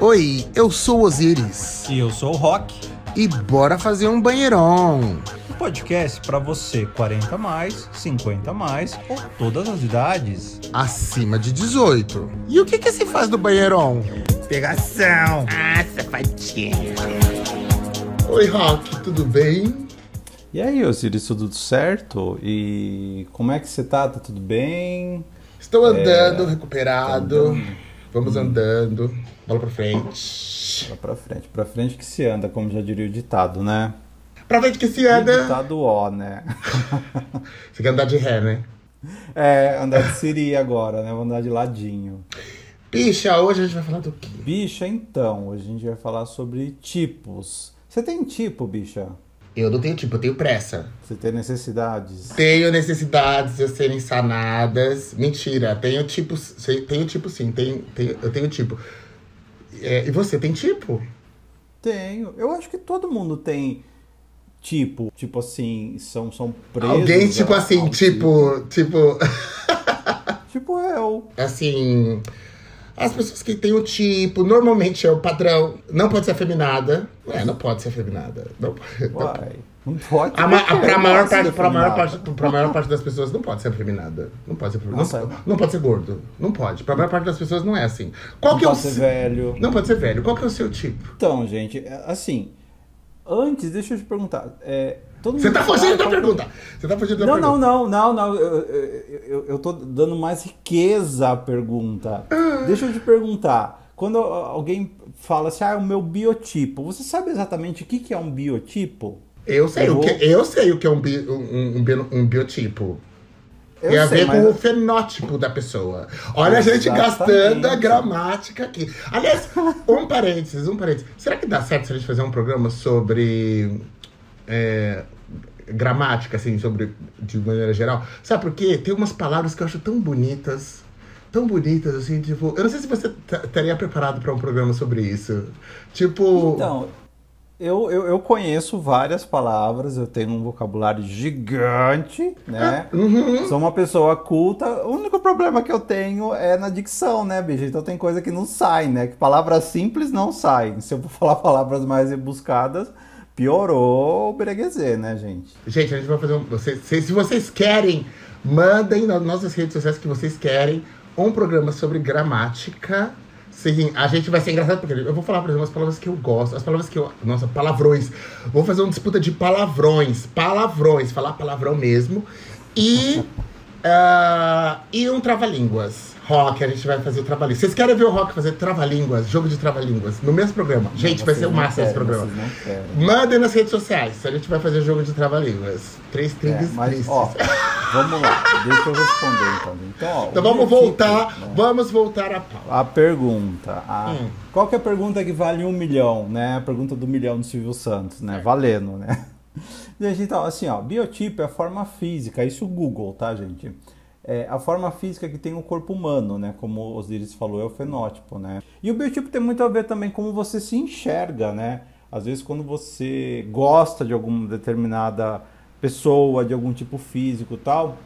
Oi, eu sou o Osiris. E eu sou o Rock. E bora fazer um banheirão. Um podcast para você 40 mais, 50 mais ou todas as idades. Acima de 18. E o que que se faz do banheirão? Pegação. Ah, safadinha. Oi, Rock, tudo bem? E aí, Osiris, tudo certo? E como é que você tá? Tá tudo bem? Estou andando, recuperado. Vamos andando. Bola pra frente. Vai pra frente. Pra frente que se anda, como já diria o ditado, né? Pra frente que se E anda. ditado ó, né? Você quer andar de ré, né? É, andar de siri agora, né? Vou andar de ladinho. Bicha, hoje a gente vai falar do quê? Bicha, então, hoje a gente vai falar sobre tipos. Você tem tipo, bicha? Eu não tenho tipo, eu tenho pressa. Você tem necessidades? Tenho necessidades de serem sanadas. Mentira, tenho tipo. Tenho tipo sim, tenho, tenho, eu tenho tipo. É, e você tem tipo? Tenho. Eu acho que todo mundo tem tipo. Tipo assim, são, são presos. Alguém, tipo a- assim, ao tipo. Tipo. Tipo eu. Assim. As pessoas que têm o tipo, normalmente é o padrão. Não pode ser afeminada. É, não pode ser afeminada. Não, pode- não. Não pode. A, ma- porque pra, maior parte, pra, maior parte, pra maior parte das pessoas não pode ser afeminada. Não pode ser não, não pode ser gordo. Não pode. Pra maior parte das pessoas não é assim. Qual Não que é o pode ser se- velho. Não pode ser velho. Qual que é o seu tipo? Então, gente, é, assim, antes, deixa eu te perguntar. É, Você tá fala fugindo da que- pergunta. Você tá fugindo da Não, pergunta. não, não, não, não. Eu, eu, tô dando mais riqueza à pergunta. Ah. Deixa eu te perguntar. Quando alguém fala assim, ah, o meu biotipo, você sabe exatamente o que, que é um biotipo? Eu sei, o que, eu sei o que é um, bi- um, um, um biotipo. Eu Tem a sei, ver mas- com o fenótipo da pessoa. Olha a gente gastando a gramática aqui. Aliás, um parênteses, um parênteses. Será que dá certo se a gente fazer um programa sobre é, gramática, assim, sobre de maneira geral? Sabe por quê? Tem umas palavras que eu acho tão bonitas. Tão bonitas, assim, tipo. Eu não sei se você estaria preparado para um programa sobre isso. Tipo. Então, eu, eu, eu conheço várias palavras, eu tenho um vocabulário gigante, né? uhum. Sou uma pessoa culta. O único problema que eu tenho é na dicção, né, bicho? Então tem coisa que não sai, né? Que palavras simples não saem. Se eu for falar palavras mais rebuscadas, piorou o breguezê, né, gente? Gente, a gente vai fazer um. Se vocês querem, mandem nas nossas redes sociais que vocês querem um programa sobre gramática. Sim, a gente vai ser engraçado porque eu vou falar, por exemplo, as palavras que eu gosto, as palavras que eu. Nossa, palavrões. Vou fazer uma disputa de palavrões. Palavrões, falar palavrão mesmo. E. ah, e um trava-línguas. Rock, a gente vai fazer o trava-línguas. Vocês querem ver o Rock fazer trava-línguas, jogo de trava-línguas, no mesmo programa? Gente, vai ser o máximo esse programa. Mandem nas redes sociais. A gente vai fazer jogo de trava-línguas. Três É, trilhos mas, ó, vamos lá, deixa eu responder então. Então, ó, então vamos voltar. né? Vamos voltar a pau. A pergunta. a- Hum. Qual que é a pergunta que vale um milhão, né? A pergunta do milhão do Silvio Santos, É. né? Valendo, né? Gente, então, assim, ó, biotipo é a forma física, isso Google, tá, gente? É a forma física que tem o corpo humano, né? Como Osiris falou, é o fenótipo, né? E o biotipo tem muito a ver também com como você se enxerga, né? Às vezes quando você gosta de alguma determinada pessoa, de algum tipo físico tal,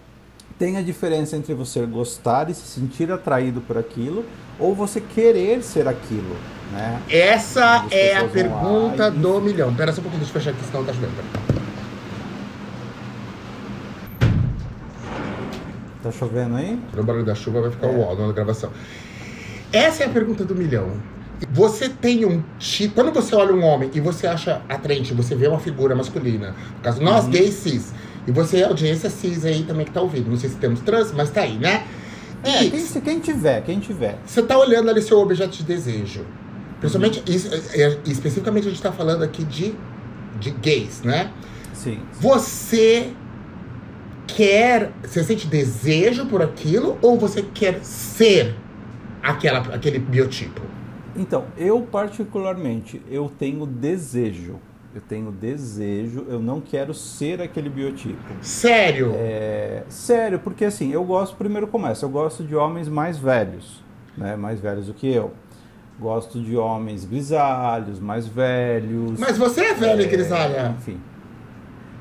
tem a diferença entre você gostar e se sentir atraído por aquilo ou você querer ser aquilo, né? Essa é a lá pergunta e- do milhão. Pera só um pouquinho, deixa eu fechar aqui, senão tá chovendo. Tá chovendo aí? O barulho da chuva vai ficar É. o uau na gravação. Essa é a pergunta do milhão. Você tem um tipo. Quando você olha um homem e você acha atraente, você vê uma figura masculina. No caso, nós Uhum. gays cis. E você é audiência cis aí também que tá ouvindo. Não sei se temos trans, mas tá aí, né? É, E quem, se- quem tiver, quem tiver. Você tá olhando ali seu objeto de desejo. Principalmente, isso, é, é, especificamente a gente tá falando aqui de, de gays, né? Sim. Você quer. Você sente desejo por aquilo ou você quer ser aquela, aquele biotipo? Então, eu particularmente, eu tenho desejo. Eu tenho desejo, eu não quero ser aquele biotipo. Sério? É, sério, porque assim, eu gosto, primeiro começa, eu gosto de homens mais velhos, né? Mais velhos do que eu. Gosto de homens grisalhos, mais velhos. Mas você é velho, é, grisalha. Enfim.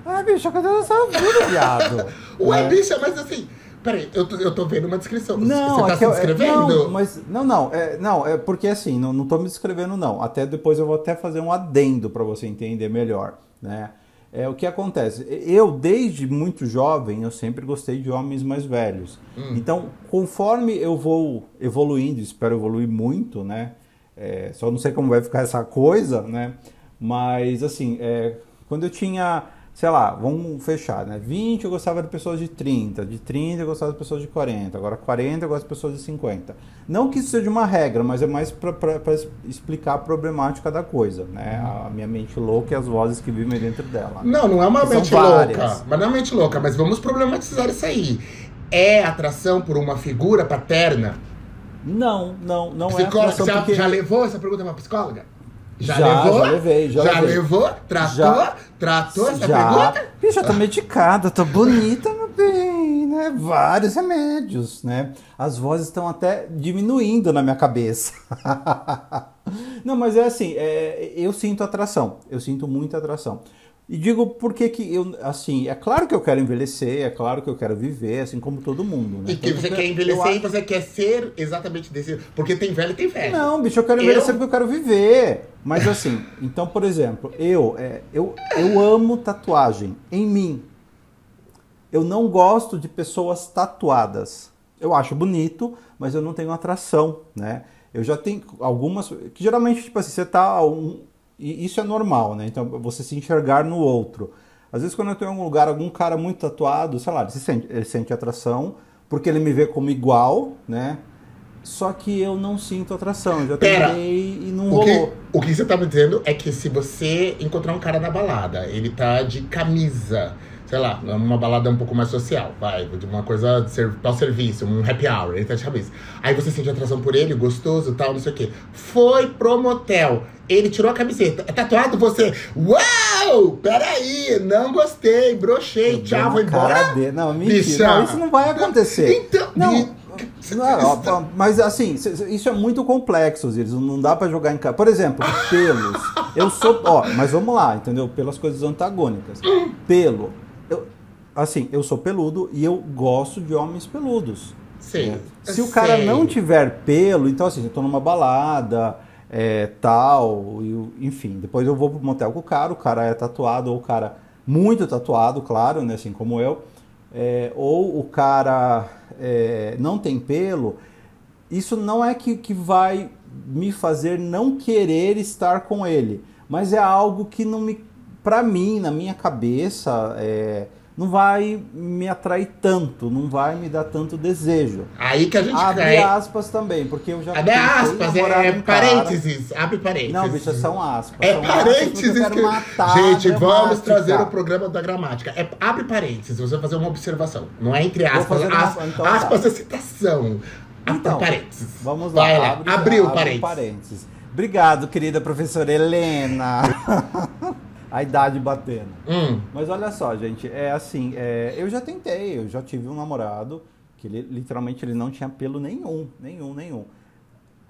Ah, bicho, cadê essa vida, viado? Ué, né? bicha, mas assim, Peraí, eu tô, eu tô vendo uma descrição. Não, Você tá é se eu- é- não, mas não, não, é, não, é porque assim, não, não tô me descrevendo não. Até depois eu vou até fazer um adendo para você entender melhor, né? É o que acontece. Eu desde muito jovem eu sempre gostei de homens mais velhos. Hum. Então, conforme eu vou evoluindo, espero evoluir muito, né? É, só não sei como vai ficar essa coisa, né? Mas assim, é, quando eu tinha, sei lá, vamos fechar, né? 20 eu gostava de pessoas de 30, de 30 eu gostava de pessoas de 40, agora 40 eu gosto de pessoas de 50. Não que isso seja uma regra, mas é mais para explicar a problemática da coisa, né? A minha mente louca e as vozes que vivem dentro dela. Não, não é uma mente louca. Mas não é uma mente louca, mas vamos problematizar isso aí. É atração por uma figura paterna? Não, não, não é Psicóloga, atração já, porque... já levou essa pergunta pra psicóloga? Já, Já, levou? já levei, já levei. levou? Tratou? Já. Tratou essa já, pergunta? Bicho, eu tô medicada, tô bonita, meu bem, né? Vários remédios, né? As vozes estão até diminuindo na minha cabeça. Não, mas é assim, é, eu sinto atração, eu sinto muita atração. E digo porque que eu, assim, é claro que eu quero envelhecer, é claro que eu quero viver, assim como todo mundo, né? E que Tanto você quer envelhecer acho- e você quer ser exatamente desse. Porque tem velho e tem velho. Não, bicho, eu quero envelhecer Eu- porque eu quero viver. Mas assim, então, por exemplo, eu, é, eu, eu amo tatuagem em mim. Eu não gosto de pessoas tatuadas. Eu acho bonito, mas eu não tenho atração, né? Eu já tenho algumas. Que geralmente, tipo assim, você tá. Um, e isso é normal, né? Então, você se enxergar no outro. Às vezes, quando eu tô em algum lugar, algum cara muito tatuado, sei lá, ele, se sente, ele sente atração, porque ele me vê como igual, né? Só que eu não sinto atração. Eu já Pera, tentei e não O que, rolou. o que você tá me dizendo é que se você encontrar um cara na balada, ele tá de camisa, sei lá, numa balada um pouco mais social, vai, de uma coisa de ser, ao serviço, um happy hour, ele tá de camisa. Aí você sente atração por ele, gostoso tal, não sei o quê. Foi pro motel, ele tirou a camiseta, é tatuado você. Uau! Peraí, não gostei, brochei, tchau, vou embora. dele. Não, mentira. Não, isso não vai acontecer. Então, Não, Não, mas assim, isso é muito complexo, Osiris. Não dá pra jogar em casa. Por exemplo, pelos. Eu sou. Ó, mas vamos lá, entendeu? Pelas coisas antagônicas. Pelo. Eu, assim, eu sou peludo e eu gosto de homens peludos. Sei. Se o cara sei. não tiver pelo, então assim, eu tô numa balada, é, tal, e o- enfim, depois eu vou pro motel com o cara, o cara é tatuado, ou o cara muito tatuado, claro, né, assim como eu, é, ou o cara é, não tem pelo, isso não é que, que vai me fazer não querer estar com ele, mas é algo que não me, pra mim, na minha cabeça, é, não vai me atrair tanto, não vai me dar tanto desejo. Aí que a gente Abre cai. aspas também, porque eu já Abre aspas, namorar é um cara- parênteses. Abre parênteses. Não, bicho, são aspas. É são aspas parênteses eu quero que... matar a Gente, vamos trazer o programa da gramática. É, abre parênteses, você vai fazer uma observação. Não é entre aspas. fazer uma- as- então tá. aspas é citação. Abre Então, parênteses. Vamos lá. Vai lá. abre- Abriu abre parênteses. Obrigado, querida professora Helena. a idade batendo. Hum, Mas olha só, gente, é assim, é, eu já tentei, eu já tive um namorado que ele, literalmente ele não tinha pelo nenhum, nenhum, nenhum.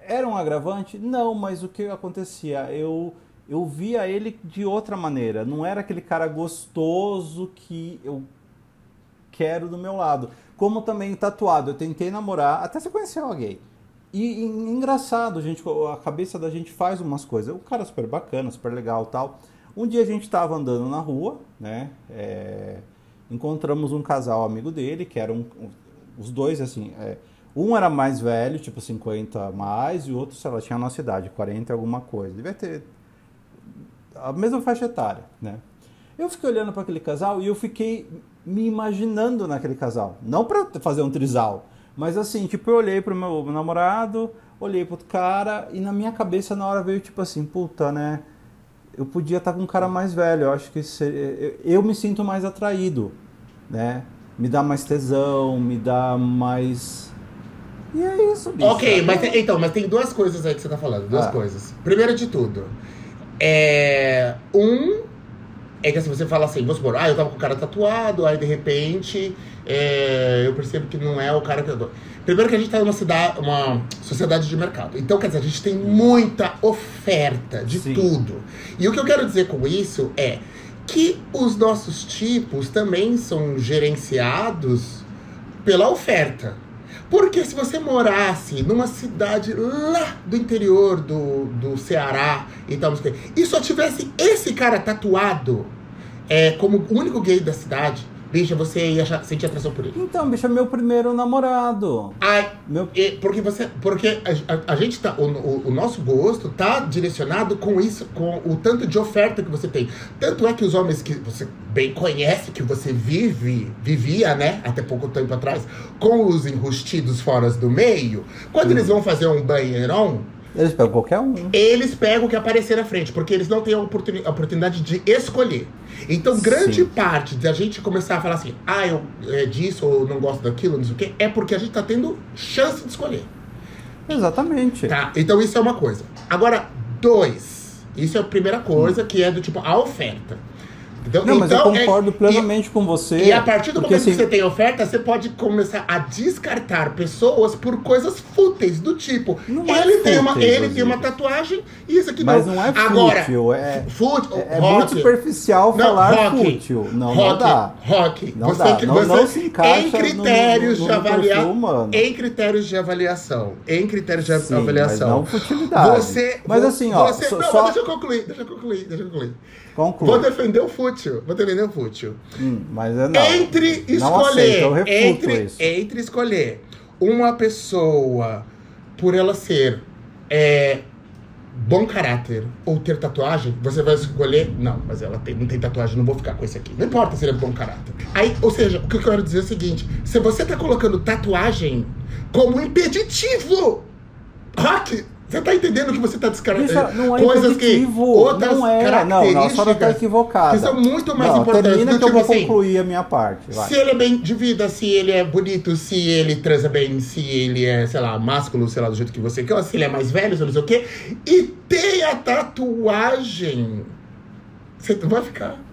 Era um agravante? Não, mas o que acontecia? Eu, eu via ele de outra maneira. Não era aquele cara gostoso que eu quero do meu lado. Como também tatuado, eu tentei namorar, até você conheceu alguém. E, e engraçado, gente, a cabeça da gente faz umas coisas. O cara é super bacana, super legal tal. Um dia a gente estava andando na rua, né? é, encontramos um casal amigo dele, que eram um- os dois, assim. é, um era mais velho, tipo 50 a mais, e o outro, sei lá, tinha a nossa idade, 40 e alguma coisa. Devia ter a mesma faixa etária, né? Eu fiquei olhando para aquele casal e eu fiquei me imaginando naquele casal. Não para fazer um trisal, mas assim, tipo, eu olhei pro meu namorado, olhei pro outro cara e na minha cabeça na hora veio tipo assim, puta, né? Eu podia estar com um cara mais velho, eu acho que seria, eu, eu me sinto mais atraído, né? Me dá mais tesão, me dá mais E é isso, bicho. ok, mas tem- então, mas tem duas coisas aí que você tá falando. Duas Ah. coisas. Primeiro de tudo, é. Um. É que assim, você fala assim, vamos supor, ah, eu tava com o cara tatuado, aí de repente é, eu percebo que não é o cara que eu tô. Primeiro que a gente tá numa cidade, uma sociedade de mercado. Então, quer dizer, a gente tem muita oferta de Sim. tudo. E o que eu quero dizer com isso é que os nossos tipos também são gerenciados pela oferta. Porque se você morasse numa cidade lá do interior do, do Ceará e tal, e só tivesse esse cara tatuado é, como o único gay da cidade, bicha, você ia achar- sentir atração por ele. Então, bicho, é meu primeiro namorado. Ai, Meu... porque você. Porque a, a- a gente tá. O, o- o nosso gosto tá direcionado com isso, com o tanto de oferta que você tem. Tanto é que os homens que você bem conhece, que você vive, vivia, né, até pouco tempo atrás, com os enrustidos fora do meio, quando eles vão fazer um banheirão, Eles pegam qualquer um. eles pegam o que aparecer na frente, porque eles não têm a, oportuni- a oportunidade de escolher. Então, grande Sim. parte da gente começar a falar assim, ah, eu é disso, ou não gosto daquilo, não sei o quê, é porque a gente tá tendo chance de escolher. Exatamente. Tá? Então, isso é uma coisa. Agora, dois. Isso é a primeira coisa, que é do tipo, a oferta. Entendeu? Não, mas eu Então, é- concordo plenamente com você. e a partir do porque, momento que assim, você tem oferta, você pode começar a descartar pessoas por coisas fúteis, do tipo, Não é ele, tem, uma, ele tem uma tatuagem e isso aqui Mas não. não é Agora, fútil, é- fútil, É, é rock, muito superficial não, falar rock, fútil. Não, rock, não dá. Rock, Não você, dá. que- Não- não se encaixa em no- critérios no- de no perfil avaliação, em critérios de avaliação, em critérios de Sim, avaliação. mas não futilidade. Você, Mas assim, ó, você, só- não, só- deixa eu concluir, deixa eu concluir, deixa eu concluir. Vou defender o fútil, vou defender o fútil. Hum, mas é não. Entre Não aceito, escolher, eu refuto entre, isso. entre escolher uma pessoa por ela ser é, bom caráter ou ter tatuagem, você vai escolher, não, mas ela tem, não tem tatuagem, não vou ficar com esse aqui. Não importa se ele é bom caráter. Aí, ou seja, o que eu quero dizer é o seguinte: se você tá colocando tatuagem como impeditivo, rock, você tá entendendo que você tá descartando não é coisas que outras não é, não, não, características senhora tá equivocada. que são muito mais não, importantes termina do que eu tipo vou assim, concluir a minha parte. Vai. se ele é bem de vida, se ele é bonito, se ele transa bem, se ele é, sei lá, másculo, sei lá, do jeito que você quer, se ele é mais velho, se não sei o quê, e tem a tatuagem. Você vai ficar.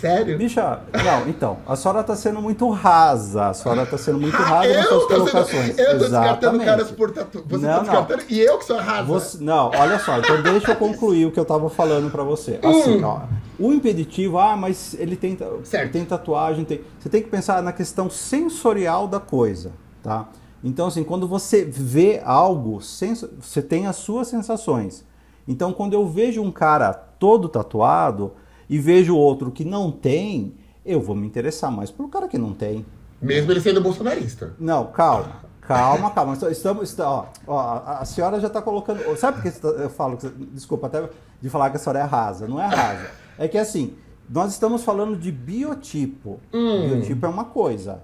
Sério. Bicha, não, então, a senhora tá sendo muito rasa. A senhora tá sendo muito rasa nas suas tô, sendo, colocações. eu tô descartando Exatamente. caras por tatu. Você Não, tá não. descartando e eu que sou rasa. Você- não, olha só, então deixa eu concluir o que eu tava falando pra você. Assim, Hum. ó, o impeditivo, ah, mas ele tem, Certo. tem tatuagem, tem. Você tem que pensar na questão sensorial da coisa, tá? Então, assim, quando você vê algo, você tem as suas sensações. Então, quando eu vejo um cara todo tatuado e vejo outro que não tem, eu vou me interessar mais pelo cara que não tem. Mesmo ele sendo bolsonarista. Não, calma. Calma, calma. Estamos, está- ó, ó, a senhora já está colocando. Sabe por que tá- eu falo? Desculpa até de falar que a senhora é rasa. Não é rasa. É que assim, nós estamos falando de biotipo. Hum. Biotipo é uma coisa.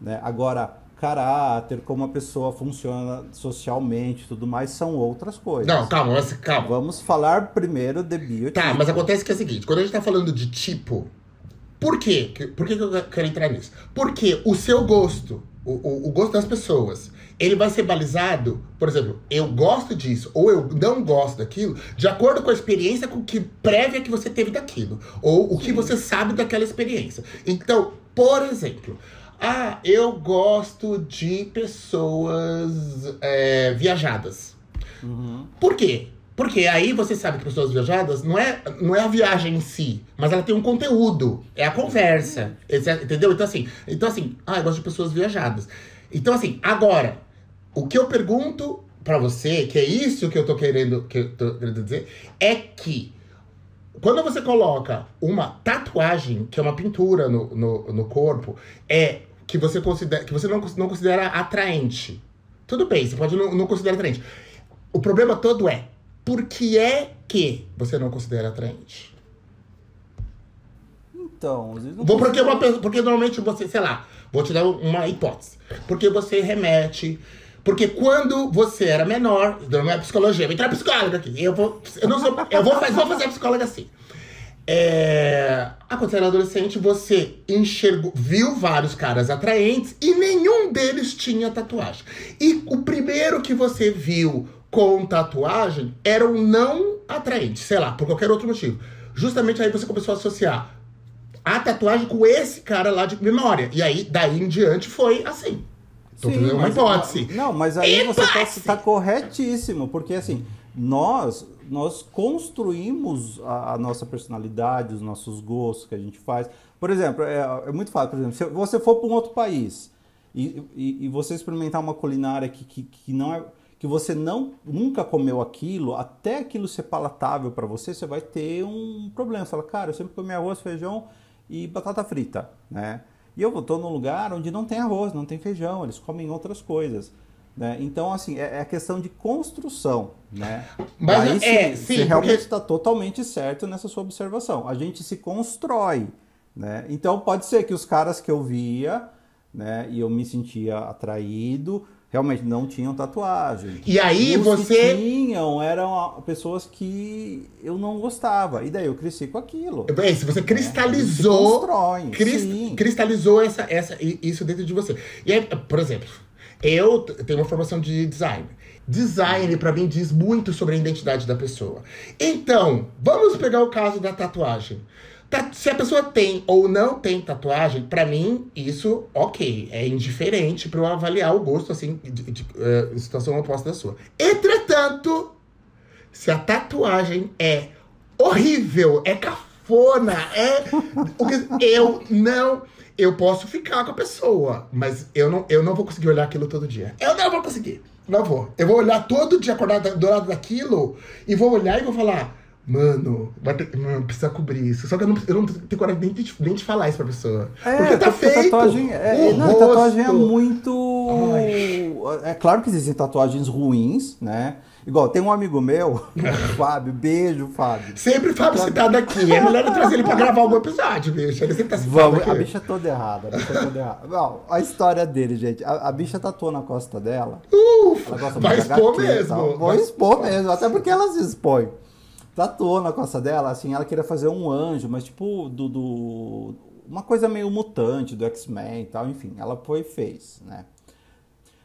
Né? Agora, caráter, como a pessoa funciona socialmente e tudo mais, são outras coisas. Não, calma, mas calma. Vamos falar primeiro de biotipo. Tá, mas acontece que é o seguinte, quando a gente tá falando de tipo, por quê? Por que que eu quero entrar nisso? Porque o seu gosto, o, o, o gosto das pessoas, ele vai ser balizado, por exemplo, eu gosto disso ou eu não gosto daquilo, de acordo com a experiência com que prévia que você teve daquilo, ou o que você sabe daquela experiência. Então, por exemplo, ah, eu gosto de pessoas é, viajadas. Uhum. Por quê? Porque aí você sabe que pessoas viajadas não é, não é a viagem em si, mas ela tem um conteúdo, é a conversa, etc, entendeu? Então assim, então assim, ah, eu gosto de pessoas viajadas. Então assim, agora, o que eu pergunto pra você, que é isso que eu tô querendo, que eu tô querendo dizer, é que quando você coloca uma tatuagem, que é uma pintura no, no, no corpo, é que você considera que você não, não considera atraente. Tudo bem, você pode não, não considerar atraente. O problema todo é por que é que você não considera atraente? Então, não Vou porque, uma pessoa, porque normalmente você, sei lá, vou te dar uma hipótese. Porque você remete. Porque quando você era menor, não é psicologia, vou entrar psicóloga aqui. Eu vou. Eu não sou. Eu vou fazer, vou fazer a psicóloga assim. É, ah, quando você era adolescente, você enxergou, viu vários caras atraentes e nenhum deles tinha tatuagem. E o primeiro que você viu com tatuagem era um não atraente, sei lá, por qualquer outro motivo. Justamente aí você começou a associar a tatuagem com esse cara lá de memória. E aí, daí em diante, foi assim. Tô Sim, uma hipótese. Não, mas aí você está Hipótese! tá corretíssimo, porque assim, nós nós construímos a, a nossa personalidade, os nossos gostos que a gente faz. Por exemplo, é, é muito fácil, por exemplo, se você for para um outro país E, e, e você experimentar uma culinária que, que, que não é que você não nunca comeu aquilo, até aquilo ser palatável para você, você vai ter um problema. Você fala, cara, eu sempre comi arroz, feijão e batata frita, né? E eu estou num lugar onde não tem arroz, não tem feijão, eles comem outras coisas. Né? Então, assim, é, é a questão de construção, né? Mas Aí, é, você, sim, você realmente porque- está totalmente certo nessa sua observação. A gente se constrói, né? Então, pode ser que os caras que eu via, né, e eu me sentia atraído, realmente não tinham tatuagem. E aí os você- que tinham eram ah, pessoas que eu não gostava. E daí eu cresci com aquilo. Bem, se você Se cristalizou. constrói, cris- cristalizou essa, essa, isso dentro de você. E aí, por exemplo, eu tenho uma formação de design. Design, pra mim, diz muito sobre a identidade da pessoa. Então, vamos pegar o caso da tatuagem. Ta- Se a pessoa tem ou não tem tatuagem, pra mim, isso, ok. É indiferente pra eu avaliar o gosto, assim, de, de, eh, em situação oposta da sua. Entretanto, se a tatuagem é horrível, é cafona, é. Eu não. Eu posso ficar com a pessoa, mas eu não, eu não vou conseguir olhar aquilo todo dia. Eu não vou conseguir. Não vou. Eu vou olhar todo dia acordado do lado daquilo e vou olhar e vou falar. Mano, vai ter, mano, precisa cobrir isso. Só que eu não, eu não tenho coragem nem de, nem de falar isso pra pessoa. porque tá feito. Tatuagem é, não, tatuagem é rosto. muito. É claro que existem tatuagens ruins, né? Igual, tem um amigo meu, o Fábio, beijo, Fábio. Sempre Fábio citado aqui. É melhor eu trazer ele pra gravar algum episódio, bicho. Ele sempre tá citado Vamos, aqui. a bicha é toda errada, a bicha é toda errada. Não, a história dele, gente. A, a bicha tatuou na costa dela. Ufa, Ela gosta vai expor mesmo. Vou Vai expor mesmo, até porque ela se expõe. Tatuou na costa dela, assim, ela queria fazer um anjo, mas tipo, do. do- uma coisa meio mutante do X-Men e tal, enfim, ela foi e fez, né?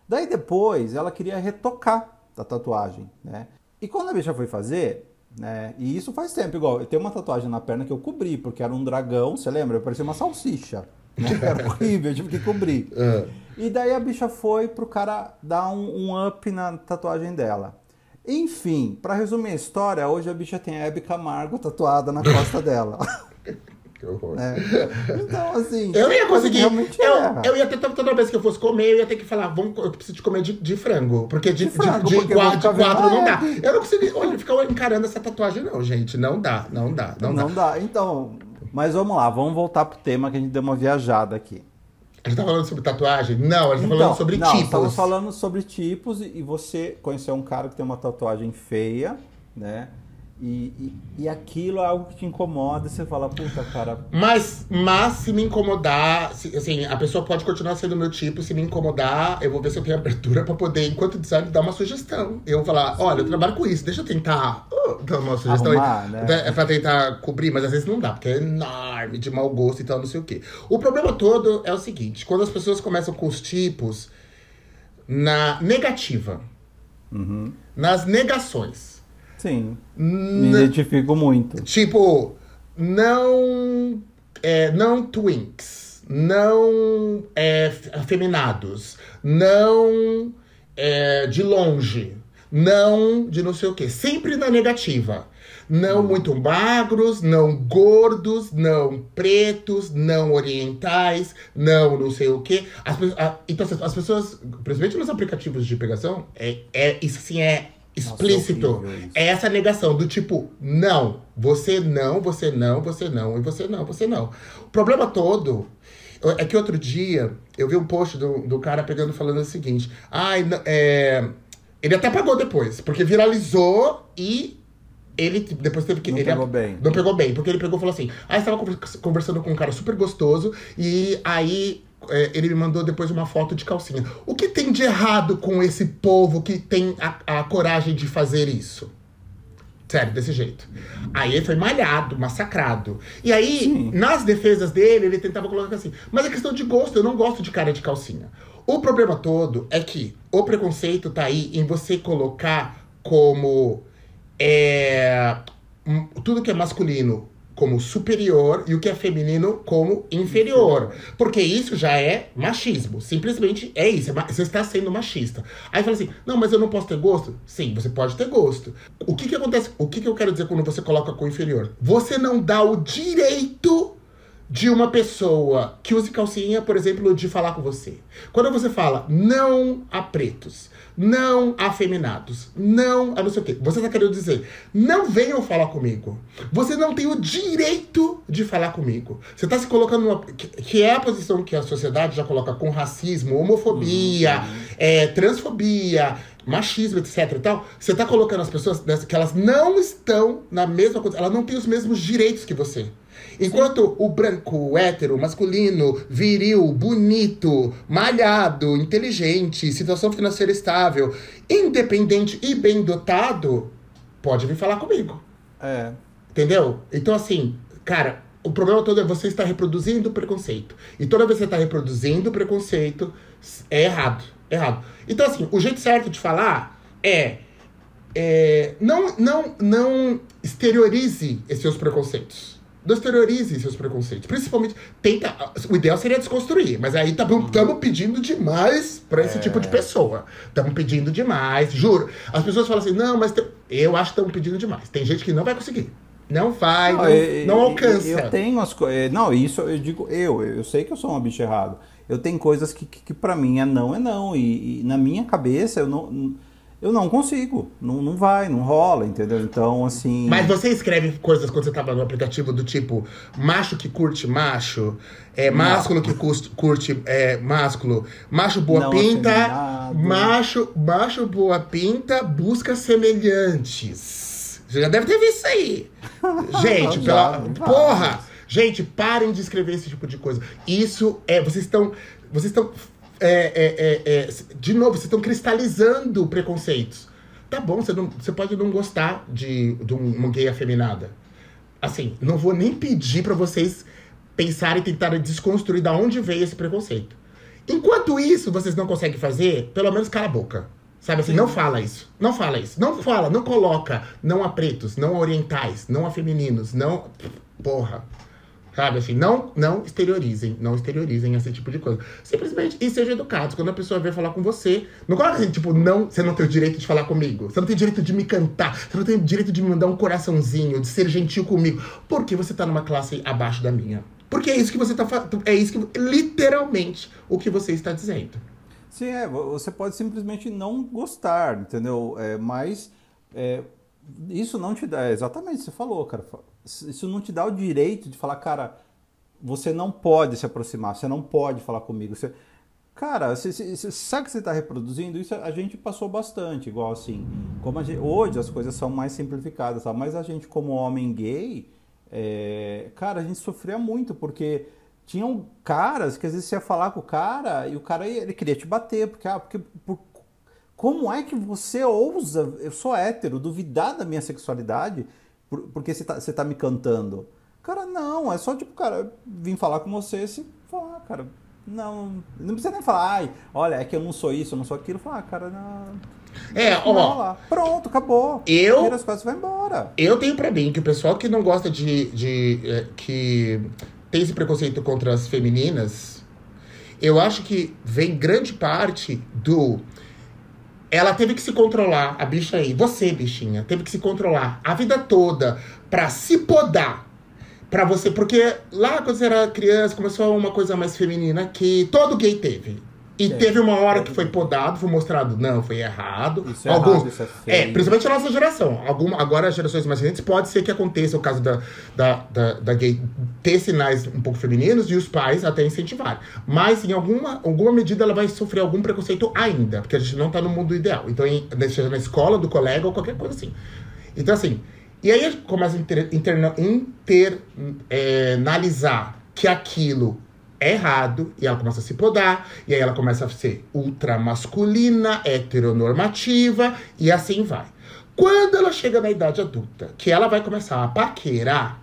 Daí depois ela queria retocar a tatuagem, né? E quando a bicha foi fazer, né? E isso faz tempo, igual, eu tenho uma tatuagem na perna que eu cobri, porque era um dragão, você lembra? Eu parecia uma salsicha. Né? Era horrível, eu tive que cobrir. Ah. E daí a bicha foi pro cara dar um, um up na tatuagem dela. Enfim, pra resumir a história, hoje a bicha tem a Hebe Camargo tatuada na costa dela. Que horror. né? Então, assim. Eu não ia conseguir. Eu, erra. eu ia ter toda vez que eu fosse comer, eu ia ter que falar, vamos, eu preciso de comer de, de frango. Porque de, De frango, de, porque de não dá. Eu não consegui olha, ficar encarando essa tatuagem, não, gente. Não dá, não dá, não, Não, dá. dá. Então, mas vamos lá, vamos voltar pro tema que a gente deu uma viajada aqui. A gente tá falando sobre tatuagem? Não, a gente tá Então, falando sobre não, tipos. Estamos falando sobre tipos e você conheceu um cara que tem uma tatuagem feia, né? E, e, e aquilo é algo que te incomoda, você fala, puta, cara, Mas, mas se me incomodar, se- assim, a pessoa pode continuar sendo meu tipo, se me incomodar, eu vou ver se eu tenho abertura pra poder, enquanto design, dar uma sugestão. Eu vou falar, olha, eu trabalho com isso, deixa eu tentar uh, dar uma sugestão Arrumar, aí. né? É pra tentar cobrir, mas às vezes não dá, porque é enorme, de mau gosto e tal, não sei o quê. O problema todo é o seguinte, quando as pessoas começam com os tipos na negativa, Uhum. nas negações. Sim, me identifico muito. Tipo, não. É, não twinks. Não é, afeminados. Não é, de longe. Não de não sei o quê. Sempre na negativa. Não muito magros, não gordos, não pretos, não orientais, não não sei o quê. As, a- então, as pessoas, principalmente nos aplicativos de pegação, é, é, isso assim é explícito. horrível isso. É essa negação do tipo, não, você não, você não, você não, e você não, você não. O problema todo é que outro dia eu vi um post do, do cara pegando falando o seguinte: ai, não- é, ele até pagou depois, porque viralizou e ele depois teve que. Não ele pegou bem. Não pegou bem, porque ele pegou e falou assim: ah, estava conver- conversando com um cara super gostoso e aí. É, ele me mandou depois uma foto de calcinha. O que tem de errado com esse povo que tem a, a coragem de fazer isso? Sério, desse jeito. Aí ele foi malhado, massacrado. E aí, Sim. nas defesas dele, ele tentava colocar assim: mas é questão de gosto, eu não gosto de cara de calcinha. O problema todo é que o preconceito tá aí em você colocar como é, hum, tudo que é masculino como superior e o que é feminino como inferior. Porque isso já é machismo. Simplesmente é isso. é Você está sendo machista. Aí fala assim: não, mas eu não posso ter gosto? Sim, você pode ter gosto. O que, que acontece? O que, que eu quero dizer quando você coloca com inferior? Você não dá o direito de uma pessoa que use calcinha, por exemplo, de falar com você. Quando você fala não a pretos, não a afeminados, não a não sei o quê, você tá querendo dizer, não venham falar comigo. Você não tem o direito de falar comigo. Você tá se colocando numa. Que, é a posição que a sociedade já coloca com racismo, homofobia, é, transfobia, machismo, etc e tal, você tá colocando as pessoas nessa- que elas não estão na mesma coisa, elas não têm os mesmos direitos que você. Enquanto o branco, hétero, masculino, viril, bonito, malhado, inteligente, situação financeira estável, independente e bem dotado, pode vir falar comigo. É. Entendeu? Então, assim, cara, o problema todo é você estar reproduzindo o preconceito. E toda vez que você está reproduzindo o preconceito, é errado. É errado. Então, assim, o jeito certo de falar é. é, não, não, não exteriorize esses seus preconceitos. Não exteriorize seus preconceitos. Principalmente, tenta. O ideal seria desconstruir, mas aí estamos pedindo demais para esse É. tipo de pessoa. Estamos pedindo demais, juro. As pessoas falam assim, não, mas eu acho que estamos pedindo demais. Tem gente que não vai conseguir. Não vai, não, eu- não eu- alcança. Eu tenho as coisas. Não, isso eu digo eu. Eu sei que eu sou uma bicha errado. Eu tenho coisas que, que, que para mim é não, é não. E, e na minha cabeça eu não. Eu não consigo. Não, não vai, não rola, entendeu? Então, assim. Mas você escreve coisas quando você tava no aplicativo do tipo macho que curte macho, é, másculo que curte é, másculo, macho boa Não pinta, macho, macho boa pinta busca semelhantes. Você já deve ter visto isso aí. Gente, pela, porra! Gente, parem de escrever esse tipo de coisa. Isso é. Vocês estão. Vocês estão. É, é, é, é, de novo, vocês estão cristalizando preconceitos. Tá bom, você, não, você pode não gostar de, de um- uma gay afeminada. Assim, não vou nem pedir pra vocês pensarem e tentarem desconstruir da onde veio esse preconceito. Enquanto isso vocês não conseguem fazer, pelo menos cala a boca. Sabe assim, não fala isso. Não fala isso. Não fala, não coloca. Não a pretos, não a orientais, não a femininos, não. Porra. Sabe assim, não, não exteriorizem, não exteriorizem esse tipo de coisa. Simplesmente, e sejam educados. Quando a pessoa vier falar com você, não coloca assim, tipo, não, você não tem o direito de falar comigo. Você não tem o direito de me cantar. Você não tem o direito de me mandar um coraçãozinho, de ser gentil comigo. Porque você tá numa classe abaixo da minha. Porque é isso que você tá falando. É isso que, literalmente, o que você está dizendo. Sim, é, vo- você pode simplesmente não gostar, entendeu? É, mas é, isso não te dá, é exatamente, você falou, cara. Isso não te dá o direito de falar, cara, você não pode se aproximar, você não pode falar comigo. Você, cara, você, você- sabe que você está reproduzindo? Isso a gente passou bastante, igual assim. Como gente- hoje as coisas são mais simplificadas, tá? mas a gente, como homem gay, é, cara, a gente sofria muito, porque tinham caras que às vezes você ia falar com o cara e o cara ele queria te bater, porque, ah, porque por- como é que você ousa, eu sou hétero, duvidar da minha sexualidade por- porque você tá, você tá me cantando? Cara, não, é só tipo, cara, vim falar com você, se falar, cara, não, não precisa nem falar, ai, olha, é que eu não sou isso, eu não sou aquilo, falar, cara, não. É, ó. Pronto, acabou. Eu- as coisas vai embora. Eu tenho pra mim que o pessoal que não gosta de. de é, que tem esse preconceito contra as femininas, eu acho que vem grande parte do. Ela teve que se controlar, a bicha aí, você, bichinha, teve que se controlar a vida toda pra se podar. Pra você, porque lá quando você era criança, começou uma coisa mais feminina que todo gay teve. E É. teve uma hora que foi podado, foi mostrado, não, foi errado. Isso é Alguns, errado, isso é feio. é, principalmente a nossa geração. Alguma, agora, as gerações mais recentes, pode ser que aconteça o caso da, da, da, da gay ter sinais um pouco femininos e os pais até incentivarem. Mas, em alguma, alguma medida, ela vai sofrer algum preconceito ainda, porque a gente não tá no mundo ideal. Então, em, seja na escola, do colega ou qualquer coisa assim. Então, assim, e aí a gente começa a inter, interna- internalizar que aquilo é errado, e ela começa a se podar, e aí ela começa a ser ultra masculina, heteronormativa, e assim vai. Quando ela chega na idade adulta, que ela vai começar a paquerar,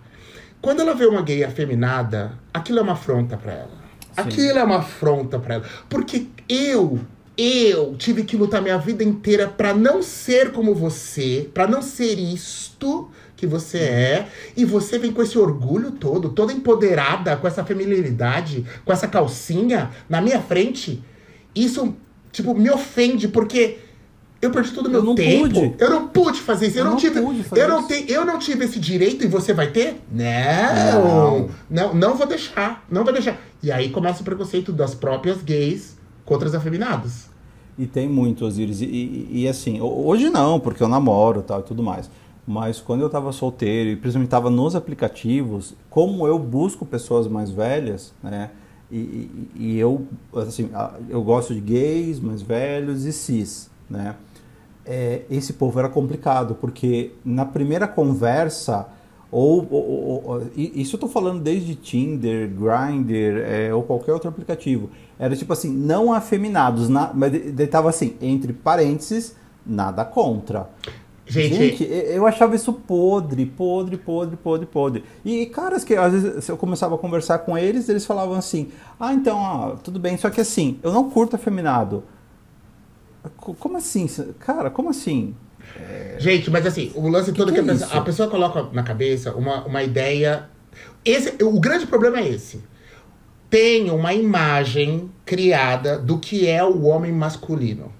quando ela vê uma gay afeminada, aquilo é uma afronta pra ela. Aquilo é uma afronta pra ela. Porque eu, eu tive que lutar minha vida inteira pra não ser como você, pra não ser isto que você é, e você vem com esse orgulho todo, toda empoderada, com essa feminilidade, com essa calcinha na minha frente. Isso, tipo, me ofende, porque Eu perdi todo o meu Eu tempo. pude. Eu não pude fazer isso. Eu, Eu não, não tive. pude fazer eu, não isso. te- eu não tive esse direito e você vai ter? Não. Não, não vou deixar. Não vou deixar. E aí começa o preconceito das próprias gays contra as afeminadas. E tem muito, Osiris. E, e- e, assim, ho- hoje não, porque eu namoro tal, e tudo mais. Mas quando eu tava solteiro e principalmente tava nos aplicativos, como eu busco pessoas mais velhas, né? E, e- e eu, assim, eu gosto de gays, mais velhos e cis, né? É, esse povo era complicado, porque na primeira conversa, ou, ou- ou- isso eu tô falando desde Tinder, Grindr, é, ou qualquer outro aplicativo, era tipo assim, não afeminados, na, mas ele tava assim, entre parênteses, nada contra. Gente, Gente, eu achava isso podre, podre, podre, podre, podre. E caras que às vezes eu começava a conversar com eles, eles falavam assim: ah, então, ó, tudo bem, só que assim, eu não curto afeminado. Co- Como assim? Cara, como assim? Gente, mas assim, o lance todo que que, é a, pessoa, a pessoa coloca na cabeça uma, uma ideia. Esse, o grande problema é esse. Tem uma imagem criada do que é o homem masculino,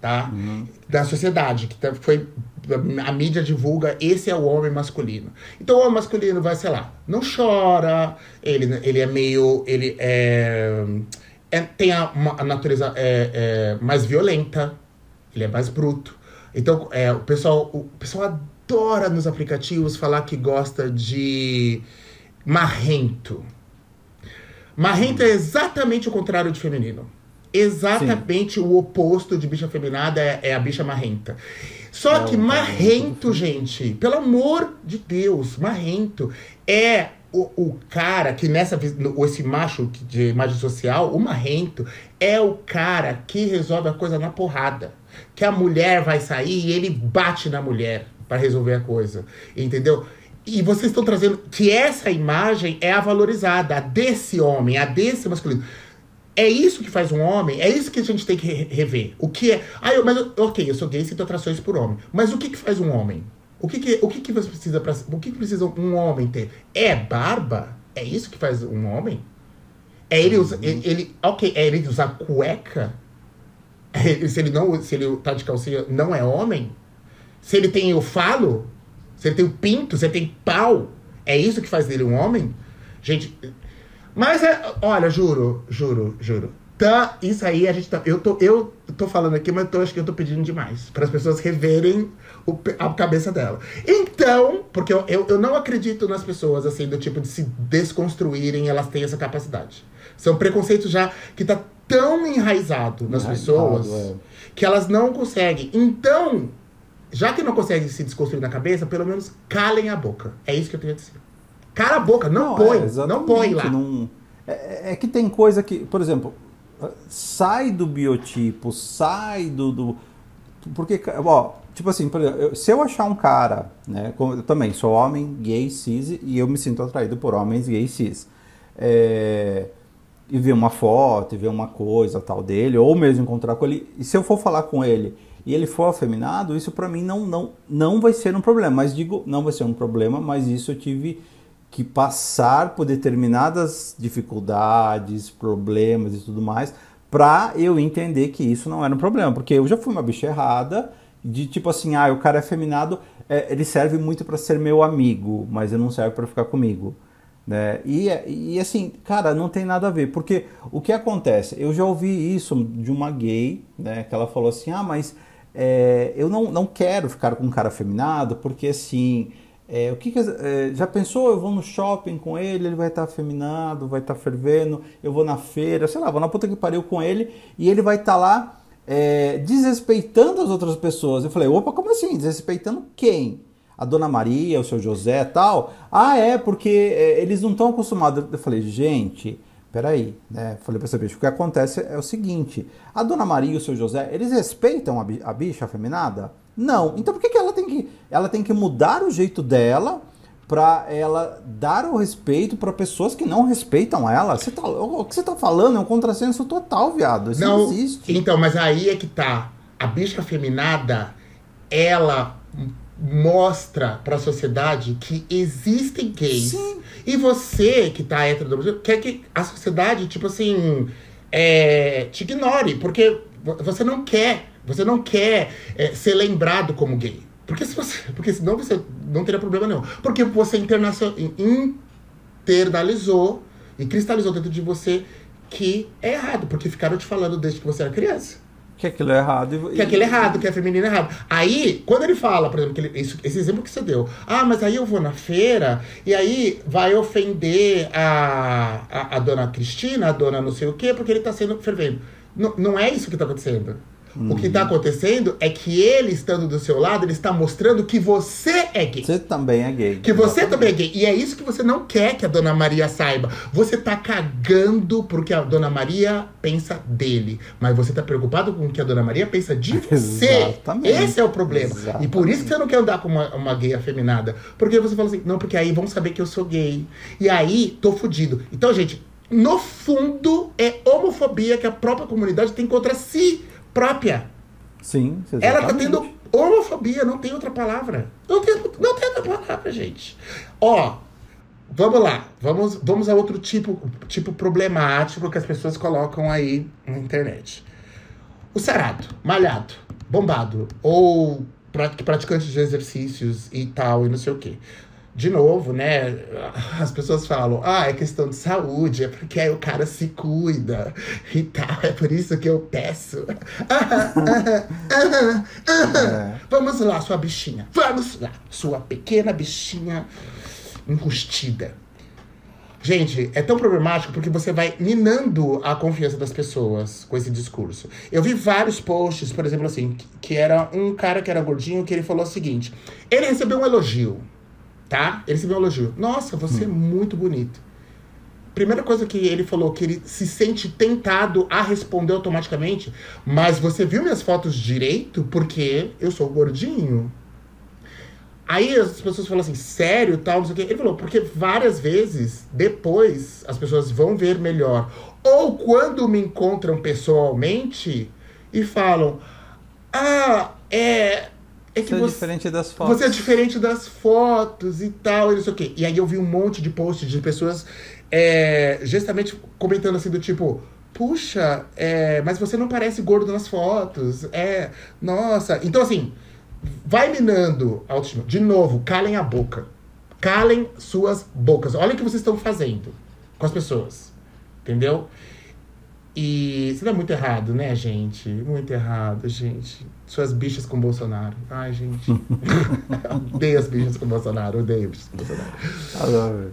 tá? Da sociedade, que tá- foi. A mídia divulga, esse é o homem masculino. Então o homem masculino vai, sei lá, não chora, ele, ele é meio. Ele é. é- tem a, a natureza é, é mais violenta, ele é mais bruto. Então, é, o, pessoal, o pessoal adora nos aplicativos falar que gosta de marrento. Marrento é exatamente o contrário de feminino. Exatamente o oposto de bicha feminada é, é a bicha marrenta. Só que marrento, gente, pelo amor de Deus, marrento é o, o cara que nessa no- esse macho de imagem social, o marrento é o cara que resolve a coisa na porrada. Que a mulher vai sair e ele bate na mulher para resolver a coisa, entendeu? E vocês estão trazendo que essa imagem é a valorizada, a desse homem, a desse masculino. É isso que faz um homem, é isso que a gente tem que re- rever. O que é. Ah, eu, mas eu- ok, eu sou gay, sinto atrações por homem. Mas o que, que faz um homem? O que, que, o que, que você precisa pra, O que, que precisa um homem ter? É barba? É isso que faz um homem? É ele usar. Ele, ele- ok, é ele usar cueca? É, se ele não. Se ele tá de calcinha, não é homem? Se ele tem o falo? Se ele tem o pinto? Se ele tem pau? É isso que faz dele um homem? Gente. Mas é. Olha, juro, juro, juro. Tá, isso aí a gente tá. Eu tô, eu tô falando aqui, mas tô, acho que eu tô pedindo demais. Para as pessoas reverem o a cabeça dela. Então, porque eu, eu, eu não acredito nas pessoas, assim, do tipo de se desconstruírem, elas têm essa capacidade. São preconceitos já que tá tão enraizado nas Enraizado, pessoas é. que elas não conseguem. Então, já que não conseguem se desconstruir na cabeça, pelo menos calem a boca. É isso que eu tenho a dizer. Cala a boca, não, põe. é, não põe lá. não- É, é que tem coisa que, por exemplo, sai do biotipo, sai do. do- porque, ó, tipo assim, por exemplo, se eu achar um cara, né? eu também sou homem, gay, cis, e eu me sinto atraído por homens gay cis. É, e ver uma foto, e ver uma coisa tal dele, ou mesmo encontrar com ele, e se eu for falar com ele e ele for afeminado, isso pra mim não, não, não vai ser um problema. Mas digo, não vai ser um problema, mas isso eu tive que passar por determinadas dificuldades, problemas e tudo mais, pra eu entender que isso não era um problema. Porque eu já fui uma bicha errada, de tipo assim, ah, o cara é afeminado, é, ele serve muito pra ser meu amigo, mas ele não serve pra ficar comigo. Né? E, e assim, cara, não tem nada a ver, porque o que acontece? Eu já ouvi isso de uma gay, né? Que ela falou assim: ah, mas é, eu não, não quero ficar com um cara afeminado, porque assim, é, o que, que é, já pensou? Eu vou no shopping com ele, ele vai estar afeminado, vai estar fervendo, eu vou na feira, sei lá, vou na puta que pariu com ele e ele vai estar lá é, desrespeitando as outras pessoas. Eu falei: opa, como assim? Desrespeitando quem? a Dona Maria, o seu José tal. Ah, é, porque é, eles não estão acostumados. Eu falei, gente, peraí, né? Falei pra essa bicha, o que acontece é o seguinte: a Dona Maria e o seu José, eles respeitam a, a bicha afeminada? Não. Então por que, que ela tem que. Ela tem que mudar o jeito dela pra ela dar o respeito pra pessoas que não respeitam ela? Você tá, o que você tá falando é um contrassenso total, viado. Isso não, Não, existe. Então, mas aí é que tá. A bicha feminada, ela mostra pra sociedade que existem gays. Sim. E você que tá hétero, quer que a sociedade, tipo assim, é, te ignore, porque vo- você não quer Você não quer é, ser lembrado como gay. Porque, se você, porque senão você não teria problema nenhum. Porque você internalizou e cristalizou dentro de você que é errado. Porque ficaram te falando desde que você era criança. Que aquilo é errado. E, que aquilo é errado, que é feminino é errado. Aí, quando ele fala, por exemplo, que ele, isso, esse exemplo que você deu. Ah, mas aí eu vou na feira e aí vai ofender a, a, a dona Cristina, a dona não sei o quê, porque ele tá sendo fervendo. N não é isso que tá acontecendo. Uhum. O que está acontecendo é que ele, estando do seu lado, ele está mostrando que você é gay. Você também é gay. Que você também é gay. E é isso que você não quer que a Dona Maria saiba. Você está cagando porque a Dona Maria pensa dele. Mas você está preocupado com o que a Dona Maria pensa de você. Exatamente. Esse é o problema. Exatamente. E por isso que você não quer andar com uma, uma gay afeminada. Porque você fala assim, não, porque aí vão saber que eu sou gay. E aí, tô fudido. Então, gente, no fundo, é homofobia que a própria comunidade tem contra si própria. Sim, exatamente. Ela tá tendo homofobia, não tem outra palavra. Não tem, não tem outra palavra, gente. Ó, vamos lá. Vamos, vamos a outro tipo, tipo problemático que as pessoas colocam aí na internet. O sarado, malhado, bombado, ou praticante de exercícios e tal, e não sei o quê de novo, né? As pessoas falam, ah, é questão de saúde, é porque aí o cara se cuida e tal, é por isso que eu peço. é. Vamos lá, sua bichinha. Vamos lá, sua pequena bichinha enrustida. Gente, é tão problemático porque você vai minando a confiança das pessoas com esse discurso. Eu vi vários posts, por exemplo, assim, que era um cara que era gordinho que ele falou o seguinte: ele recebeu um elogio tá? Ele recebeu um elogio. Nossa, você hum. é muito bonito. Primeira coisa que ele falou, que ele se sente tentado a responder automaticamente, mas você viu minhas fotos direito porque eu sou gordinho. Aí as pessoas falam assim, sério, tal, não sei o quê. Ele falou, porque várias vezes depois as pessoas vão ver melhor. Ou quando me encontram pessoalmente e falam, ah, é, é que você, é você é diferente das fotos. Você é diferente das fotos e tal, e não sei o quê. E aí eu vi um monte de posts de pessoas é, justamente comentando assim do tipo. Puxa, é, mas você não parece gordo nas fotos. É, nossa. Então, assim, vai minando a autoestima. De novo, calem a boca. Calem suas bocas. Olha o que vocês estão fazendo com as pessoas. Entendeu? E isso é muito errado, né, gente? Muito errado, gente. Suas bichas com Bolsonaro. Ai, gente. odeio as bichas com Bolsonaro. Odeio bichas com Bolsonaro.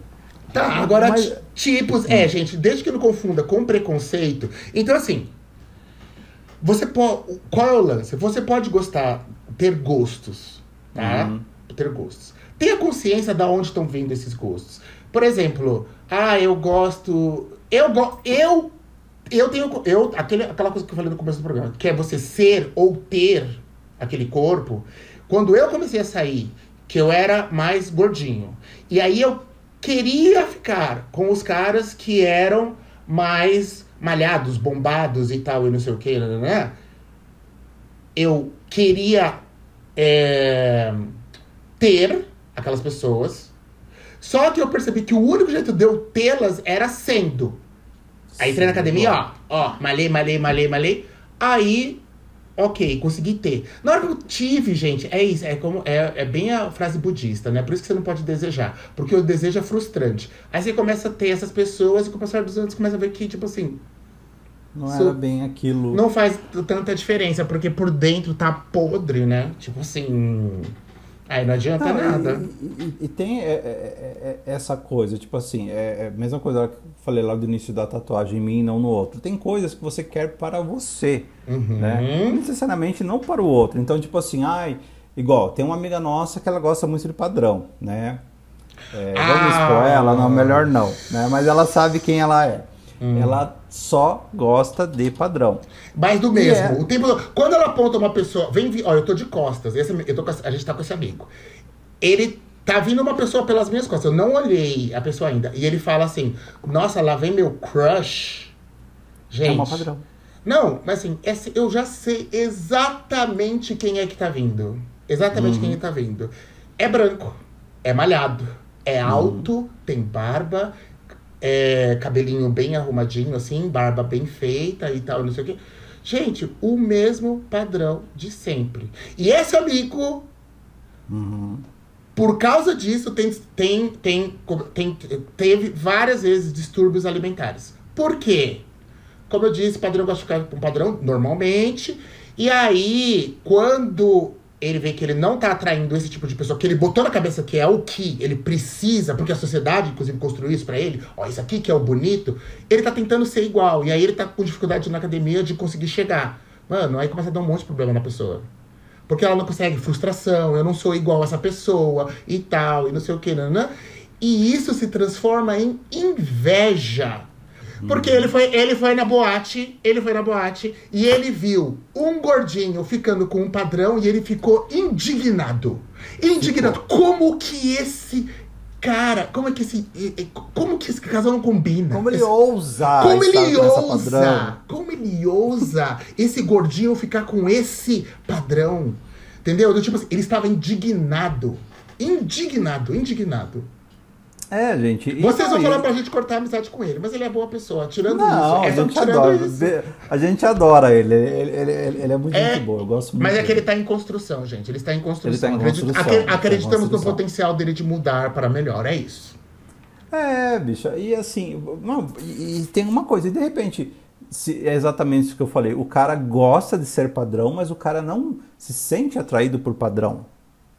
Tá, agora Mas... tipos. É, gente, desde que não confunda com preconceito. Então, assim. Você pode. Qual é o lance? Você pode gostar, ter gostos, tá? Uhum. Ter gostos. Tenha consciência de onde estão vindo esses gostos. Por exemplo, ah, eu gosto. Eu, go eu eu tenho. Eu, aquele, aquela coisa que eu falei no começo do programa, que é você ser ou ter aquele corpo. Quando eu comecei a sair, que eu era mais gordinho. E aí eu queria ficar com os caras que eram mais malhados, bombados e tal, e não sei o que, né, né? Eu queria é, ter aquelas pessoas. Só que eu percebi que o único jeito de eu tê-las era sendo. Aí entrei na academia, ó, ó, malhei, malhei, malhei, malhei. Aí, ok, consegui ter. Na hora que eu tive, gente, é isso, é como é, é bem a frase budista, né? Por isso que você não pode desejar, porque o desejo é frustrante. Aí você começa a ter essas pessoas e com o passar dos anos você começa a ver que, tipo assim, não era bem aquilo. Não faz tanta diferença, porque por dentro tá podre, né? Tipo assim. Aí não adianta não, nada. E, e, e tem é, é, é, essa coisa, tipo assim, é, é a mesma coisa que eu falei lá do início da tatuagem em mim e não no outro. Tem coisas que você quer para você, uhum. né? Não necessariamente não para o outro. Então, tipo assim, ai, igual, tem uma amiga nossa que ela gosta muito de padrão, né? É, ah. Vamos expor ela? Não, melhor não, né? Mas ela sabe quem ela é. Hum. Ela só gosta de padrão. Mais do mesmo. É... O tempo, quando ela aponta uma pessoa, vem, olha, eu tô de costas. Esse, eu tô com, a gente tá com esse amigo. Ele tá vindo uma pessoa pelas minhas costas. Eu não olhei a pessoa ainda. E ele fala assim: Nossa, lá vem meu crush. Gente. É uma padrão. Não, mas assim, esse, eu já sei exatamente quem é que tá vindo. Exatamente uhum. quem é tá vindo. É branco, é malhado, é uhum. alto, uhum. tem barba, é, cabelinho bem arrumadinho, assim, barba bem feita e tal, não sei o quê. Gente, o mesmo padrão de sempre. E esse amigo, por causa disso, tem, tem, tem, tem, teve várias vezes distúrbios alimentares. Por quê? Como eu disse, padrão gosta de ficar com um padrão normalmente. E aí, quando ele vê que ele não tá atraindo esse tipo de pessoa, que ele botou na cabeça que é o que ele precisa, porque a sociedade, inclusive, construiu isso pra ele, ó, isso aqui que é o bonito, ele tá tentando ser igual. E aí ele tá com dificuldade na academia de conseguir chegar. Mano, aí começa a dar um monte de problema na pessoa. Porque ela não consegue, frustração, eu não sou igual a essa pessoa e tal, e não sei o que, nanã. E isso se transforma em inveja. Porque ele foi, ele foi na boate, ele foi na boate e ele viu um gordinho ficando com um padrão e ele ficou indignado. Indignado. Como que esse cara, como é que esse, como que esse casal não combina? Como ele Esse- ousa como ele ousa, como ele ousa esse gordinho ficar com esse padrão, entendeu? Do tipo assim, ele estava indignado, indignado, indignado. É, gente. Vocês vão falar pra gente cortar a amizade com ele, mas ele é boa pessoa, tirando Não, isso. a É só gente adora. isso. A gente adora ele. Ele, ele, ele- ele é muito É, gente boa. Eu gosto muito. Mas é que ele tá em construção, gente. Ele está em construção. Ele tá em construção, tá em acreditamos no construção. potencial dele de mudar para melhor, é isso. É, bicho, e assim, não, e, e tem uma coisa, e de repente, se, é exatamente isso que eu falei, o cara gosta de ser padrão, mas o cara não se sente atraído por padrão.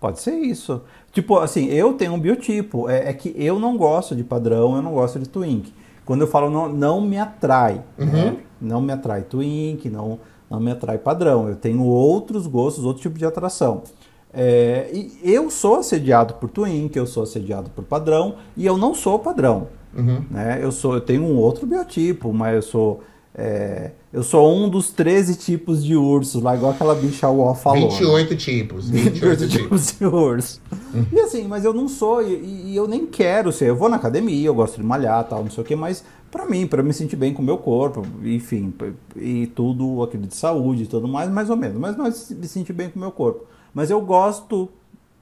Pode ser isso. Tipo, assim, eu tenho um biotipo, é, é que eu não gosto de padrão, eu não gosto de twink. Quando eu falo não, não me atrai, né? não me atrai twink, não, não me atrai padrão. Eu tenho outros gostos, outro tipo de atração. É, e eu sou assediado por twink, eu sou assediado por padrão, e eu não sou padrão. Né? Eu, sou, eu tenho um outro biotipo, mas eu sou. É, eu sou um dos 13 tipos de ursos, lá igual aquela bicha Uó falou. né? 28 tipos. 28 tipos. tipos de urso. E assim, mas eu não sou, e, e eu nem quero ser. Eu vou na academia, eu gosto de malhar, tal, não sei o que, mas pra mim, pra me sentir bem com o meu corpo, enfim, e tudo aquilo de saúde e tudo mais, mais ou menos. Mas não é me sentir bem com o meu corpo. Mas eu gosto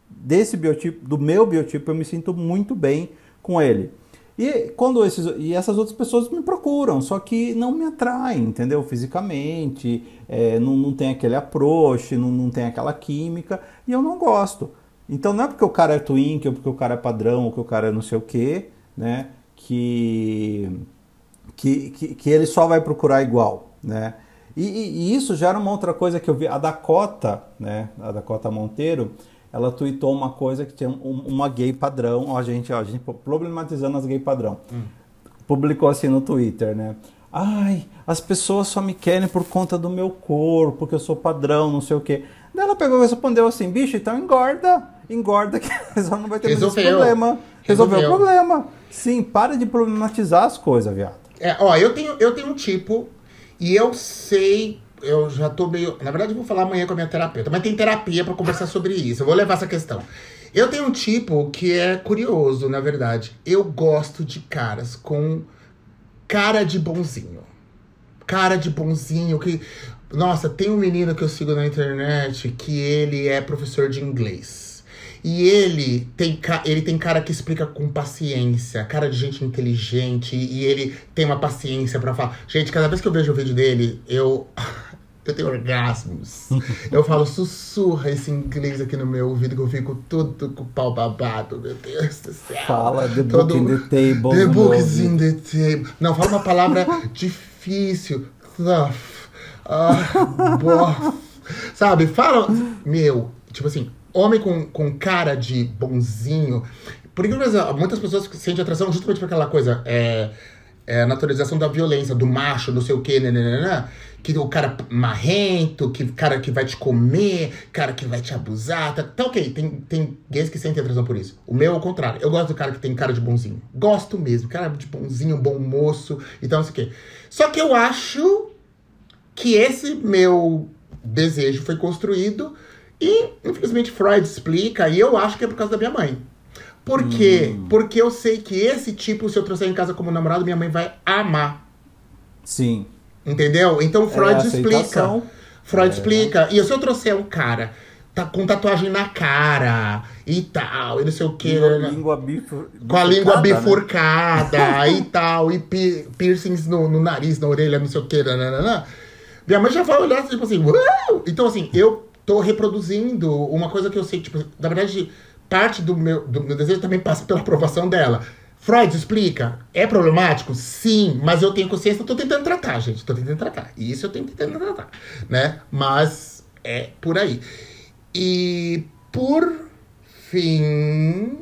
desse biotipo, do meu biotipo, eu me sinto muito bem com ele. E quando esses e essas outras pessoas me procuram, só que não me atraem, entendeu? Fisicamente, é, não, não tem aquele approach, não, não tem aquela química, e eu não gosto. Então não é porque o cara é twink, ou porque o cara é padrão, ou que o cara é não sei o quê, né? Que, que, que, que ele só vai procurar igual, né? E, e- e isso já era uma outra coisa que eu vi. A Dakota, né? A Dakota Monteiro, ela tweetou uma coisa que tinha um- uma gay padrão. Ó, gente, ó, a gente problematizando as gay padrão. Publicou assim no Twitter, né? Ai, as pessoas só me querem por conta do meu corpo, porque eu sou padrão, não sei o quê. Daí ela pegou e respondeu assim, bicho, então engorda. Engorda que só não vai ter mais esse Resolveu. problema. Resolveu o Resolveu. problema. Sim, para de problematizar as coisas, viado. É, ó, eu tenho, eu tenho um tipo e eu sei, eu já tô meio. Na verdade, eu vou falar amanhã com a minha terapeuta, mas tem terapia pra conversar sobre isso. Eu vou levar essa questão. Eu tenho um tipo que é curioso, na verdade. Eu gosto de caras com cara de bonzinho. Cara de bonzinho que. Nossa, tem um menino que eu sigo na internet que ele é professor de inglês. E ele tem, ele tem cara que explica com paciência, cara de gente inteligente, e ele tem uma paciência pra falar. Gente, cada vez que eu vejo o vídeo dele, eu. Eu tenho orgasmos. Eu falo, sussurra esse inglês aqui no meu ouvido que eu fico tudo com o pau babado, meu Deus do céu. Fala the Todo- book in the table. The book is in the table. Não, fala uma palavra difícil. Tough. Ah, bof. Sabe? Fala. Meu, tipo assim, homem com, com cara de bonzinho. Por incrível que muitas pessoas sentem atração justamente por aquela coisa. É, é a naturalização da violência, do macho, não sei o quê, nananana, que o cara marrento, que cara que vai te comer, cara que vai te abusar. Tá, tá ok, tem, tem gays que sentem atração por isso. O meu é o contrário. Eu gosto do cara que tem cara de bonzinho. Gosto mesmo, cara de bonzinho, bom moço e tal, não sei o quê. Só que eu acho que esse meu desejo foi construído e, infelizmente, Freud explica, e eu acho que é por causa da minha mãe. Por quê? Porque eu sei que esse tipo, se eu trouxer em casa como namorado, minha mãe vai amar. Sim. Entendeu? Então Freud É, explica. Freud É. explica. E se eu trouxer um cara tá com tatuagem na cara e tal, e não sei o que. Língua, língua bifur- Com a língua bifurcada, né? e tal, e pi- piercings no, no nariz, na orelha, não sei o que, nananã. Minha mãe já vai olhar, tipo assim, Uau! Então, assim, eu tô reproduzindo uma coisa que eu sei, tipo, na verdade, parte do meu, do meu desejo também passa pela aprovação dela. Freud explica, é problemático? Sim, mas eu tenho consciência, tô tentando tratar, gente, tô tentando tratar. Isso eu tenho tentando tratar, né? Mas é por aí. E por fim,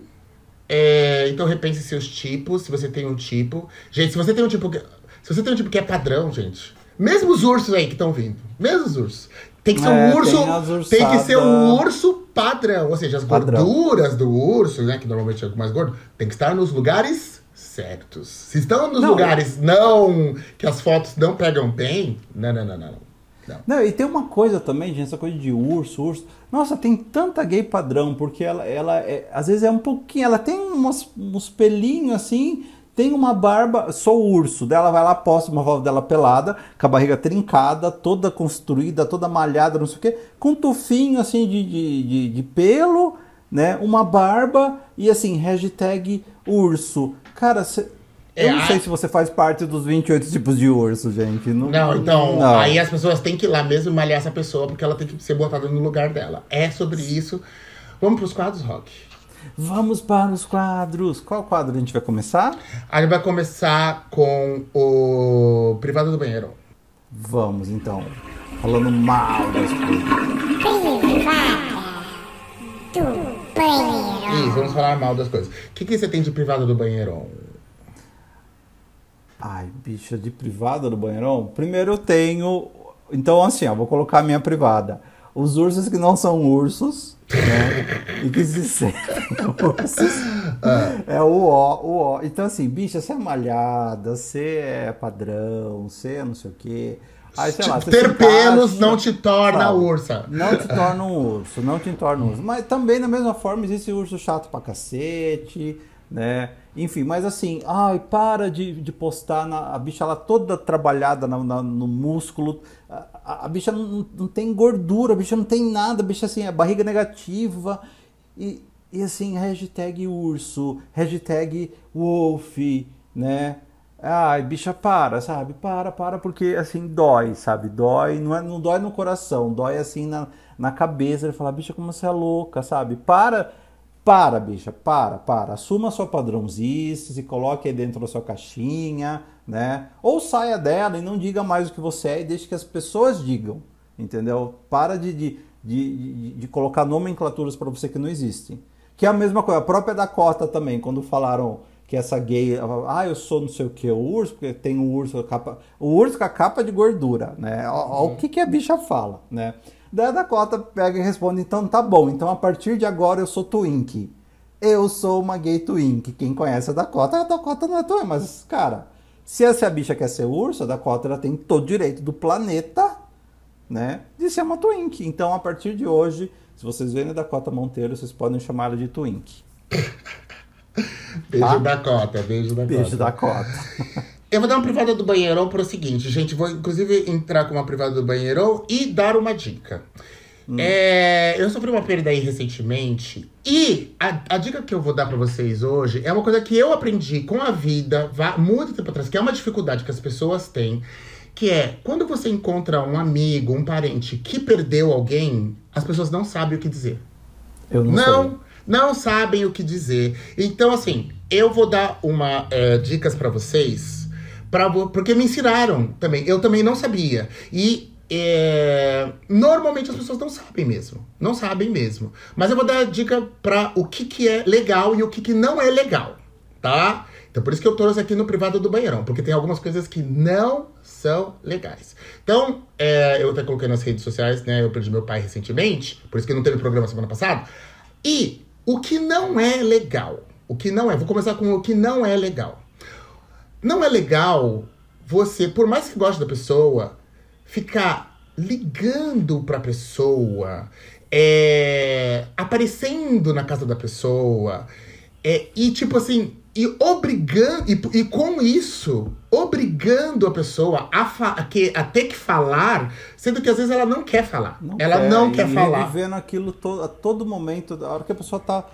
é, então repense seus tipos, se você tem um tipo. Gente, se você tem um tipo que, se você tem um tipo que é padrão, gente, mesmo os ursos aí que estão vindo, mesmo os ursos, tem que ser um É, urso, tem tem, que ser um ursadas. urso padrão, ou seja, as Padrão. gorduras do urso, né, que normalmente é o mais gordo, tem que estar nos lugares certos. Se estão nos Não. lugares não que as fotos não pegam bem, não, não, não, não. não. Não, e tem uma coisa também, gente, essa coisa de urso, urso. Nossa, tem tanta gay padrão, porque ela, ela é, às vezes é um pouquinho, ela tem umas, uns pelinhos assim, tem uma barba, sou urso, dela vai lá, posta uma foto dela pelada, com a barriga trincada, toda construída, toda malhada, não sei o quê, com um tufinho assim de, de, de, de pelo, né, uma barba e assim, hashtag urso. Cara, cê- É, eu não a- sei se você faz parte dos 28 tipos de urso, gente. Não, Não, então, não. aí as pessoas têm que ir lá mesmo malhar essa pessoa, porque ela tem que ser botada no lugar dela. É sobre isso. Vamos pros quadros, Rock. Vamos para os quadros. Qual quadro a gente vai começar? A gente vai começar com o privado do banheiro. Vamos então. Falando mal das coisas. do banheiro. Isso, vamos falar mal das coisas. O que, que você tem de privado do banheiro? Ai, bicha de privada do banheirão. Primeiro eu tenho. Então, assim, ó, vou colocar a minha privada. Os ursos que não são ursos, né? e que se sentem ursos. É o ó, o ó. Então, assim, bicha, você é malhada, você é padrão, você é não sei o quê. Aí, sei lá, ter pelos não te torna sabe? ursa. Não te torna um urso, não te torna um urso. Mas também, da mesma forma, existe urso chato pra cacete, né? Enfim, mas assim, ai, para de, de postar na, a bicha lá toda trabalhada na- na- no músculo. A, a- bicha não, não tem gordura, a bicha não tem nada, a bicha assim, a barriga negativa. E, e assim, hashtag urso, hashtag wolf, né? Ai, bicha, para, sabe? Para, para, porque assim dói, sabe? Dói, não, é, não dói no coração, dói assim na, na cabeça. Ele fala, bicha, como você é louca, sabe? Para, para, bicha, para, para. Assuma sua padrãozice, se coloque aí dentro da sua caixinha, né? Ou saia dela e não diga mais o que você é e deixe que as pessoas digam, entendeu? Para de, de, de, de, colocar nomenclaturas para você que não existem. Que é a mesma coisa, a própria Dakota também, quando falaram que essa gay, ah, eu sou não sei o que, o urso, porque tem o urso, capa, o urso com a capa de gordura, né? Ó, ó O que, que a bicha fala, né? Daí a Dakota pega e responde, então tá bom, então a partir de agora eu sou twink. Eu sou uma gay twink. Quem conhece a Dakota, a Dakota não é twink, mas, cara, se essa bicha quer ser urso, a Dakota ela tem todo o direito do planeta, né, de ser uma twink. Então, a partir de hoje, se vocês verem a Dakota Monteiro, vocês podem chamar ela de twink. Beijo Tá? da cota, beijo da Beijo cota. Dakota. Eu vou dar uma privada do banheirão pro seguinte, gente. Vou inclusive entrar com uma privada do banheirão e dar uma dica. É, eu sofri uma perda aí recentemente e a, a dica que eu vou dar pra vocês hoje é uma coisa que eu aprendi com a vida vá- muito tempo atrás, que é uma dificuldade que as pessoas têm, que é quando você encontra um amigo, um parente que perdeu alguém, as pessoas não sabem o que dizer. Eu não, Não, sei. não sabem o que dizer. Então, assim, eu vou dar uma eh, dicas pra vocês, pra, porque me ensinaram também. Eu também não sabia. E eh, normalmente as pessoas não sabem mesmo. Não sabem mesmo. Mas eu vou dar dica pra o que, que é legal e o que, que não é legal, tá? Então, por isso que eu trouxe aqui no privado do banheirão, porque tem algumas coisas que não são legais. Então, é, eu até coloquei nas redes sociais, né? Eu perdi meu pai recentemente, por isso que não teve programa semana passada. E o que não é legal, o que não é, vou começar com o que não é legal. Não é legal você, por mais que goste da pessoa, ficar ligando pra pessoa, é, aparecendo na casa da pessoa, é, e tipo assim, e obrigando, e, e com isso, obrigando a pessoa a, a que, a ter que falar, sendo que às vezes ela não quer falar. ela não quer falar. vivendo aquilo to, a todo momento, a hora que a pessoa tá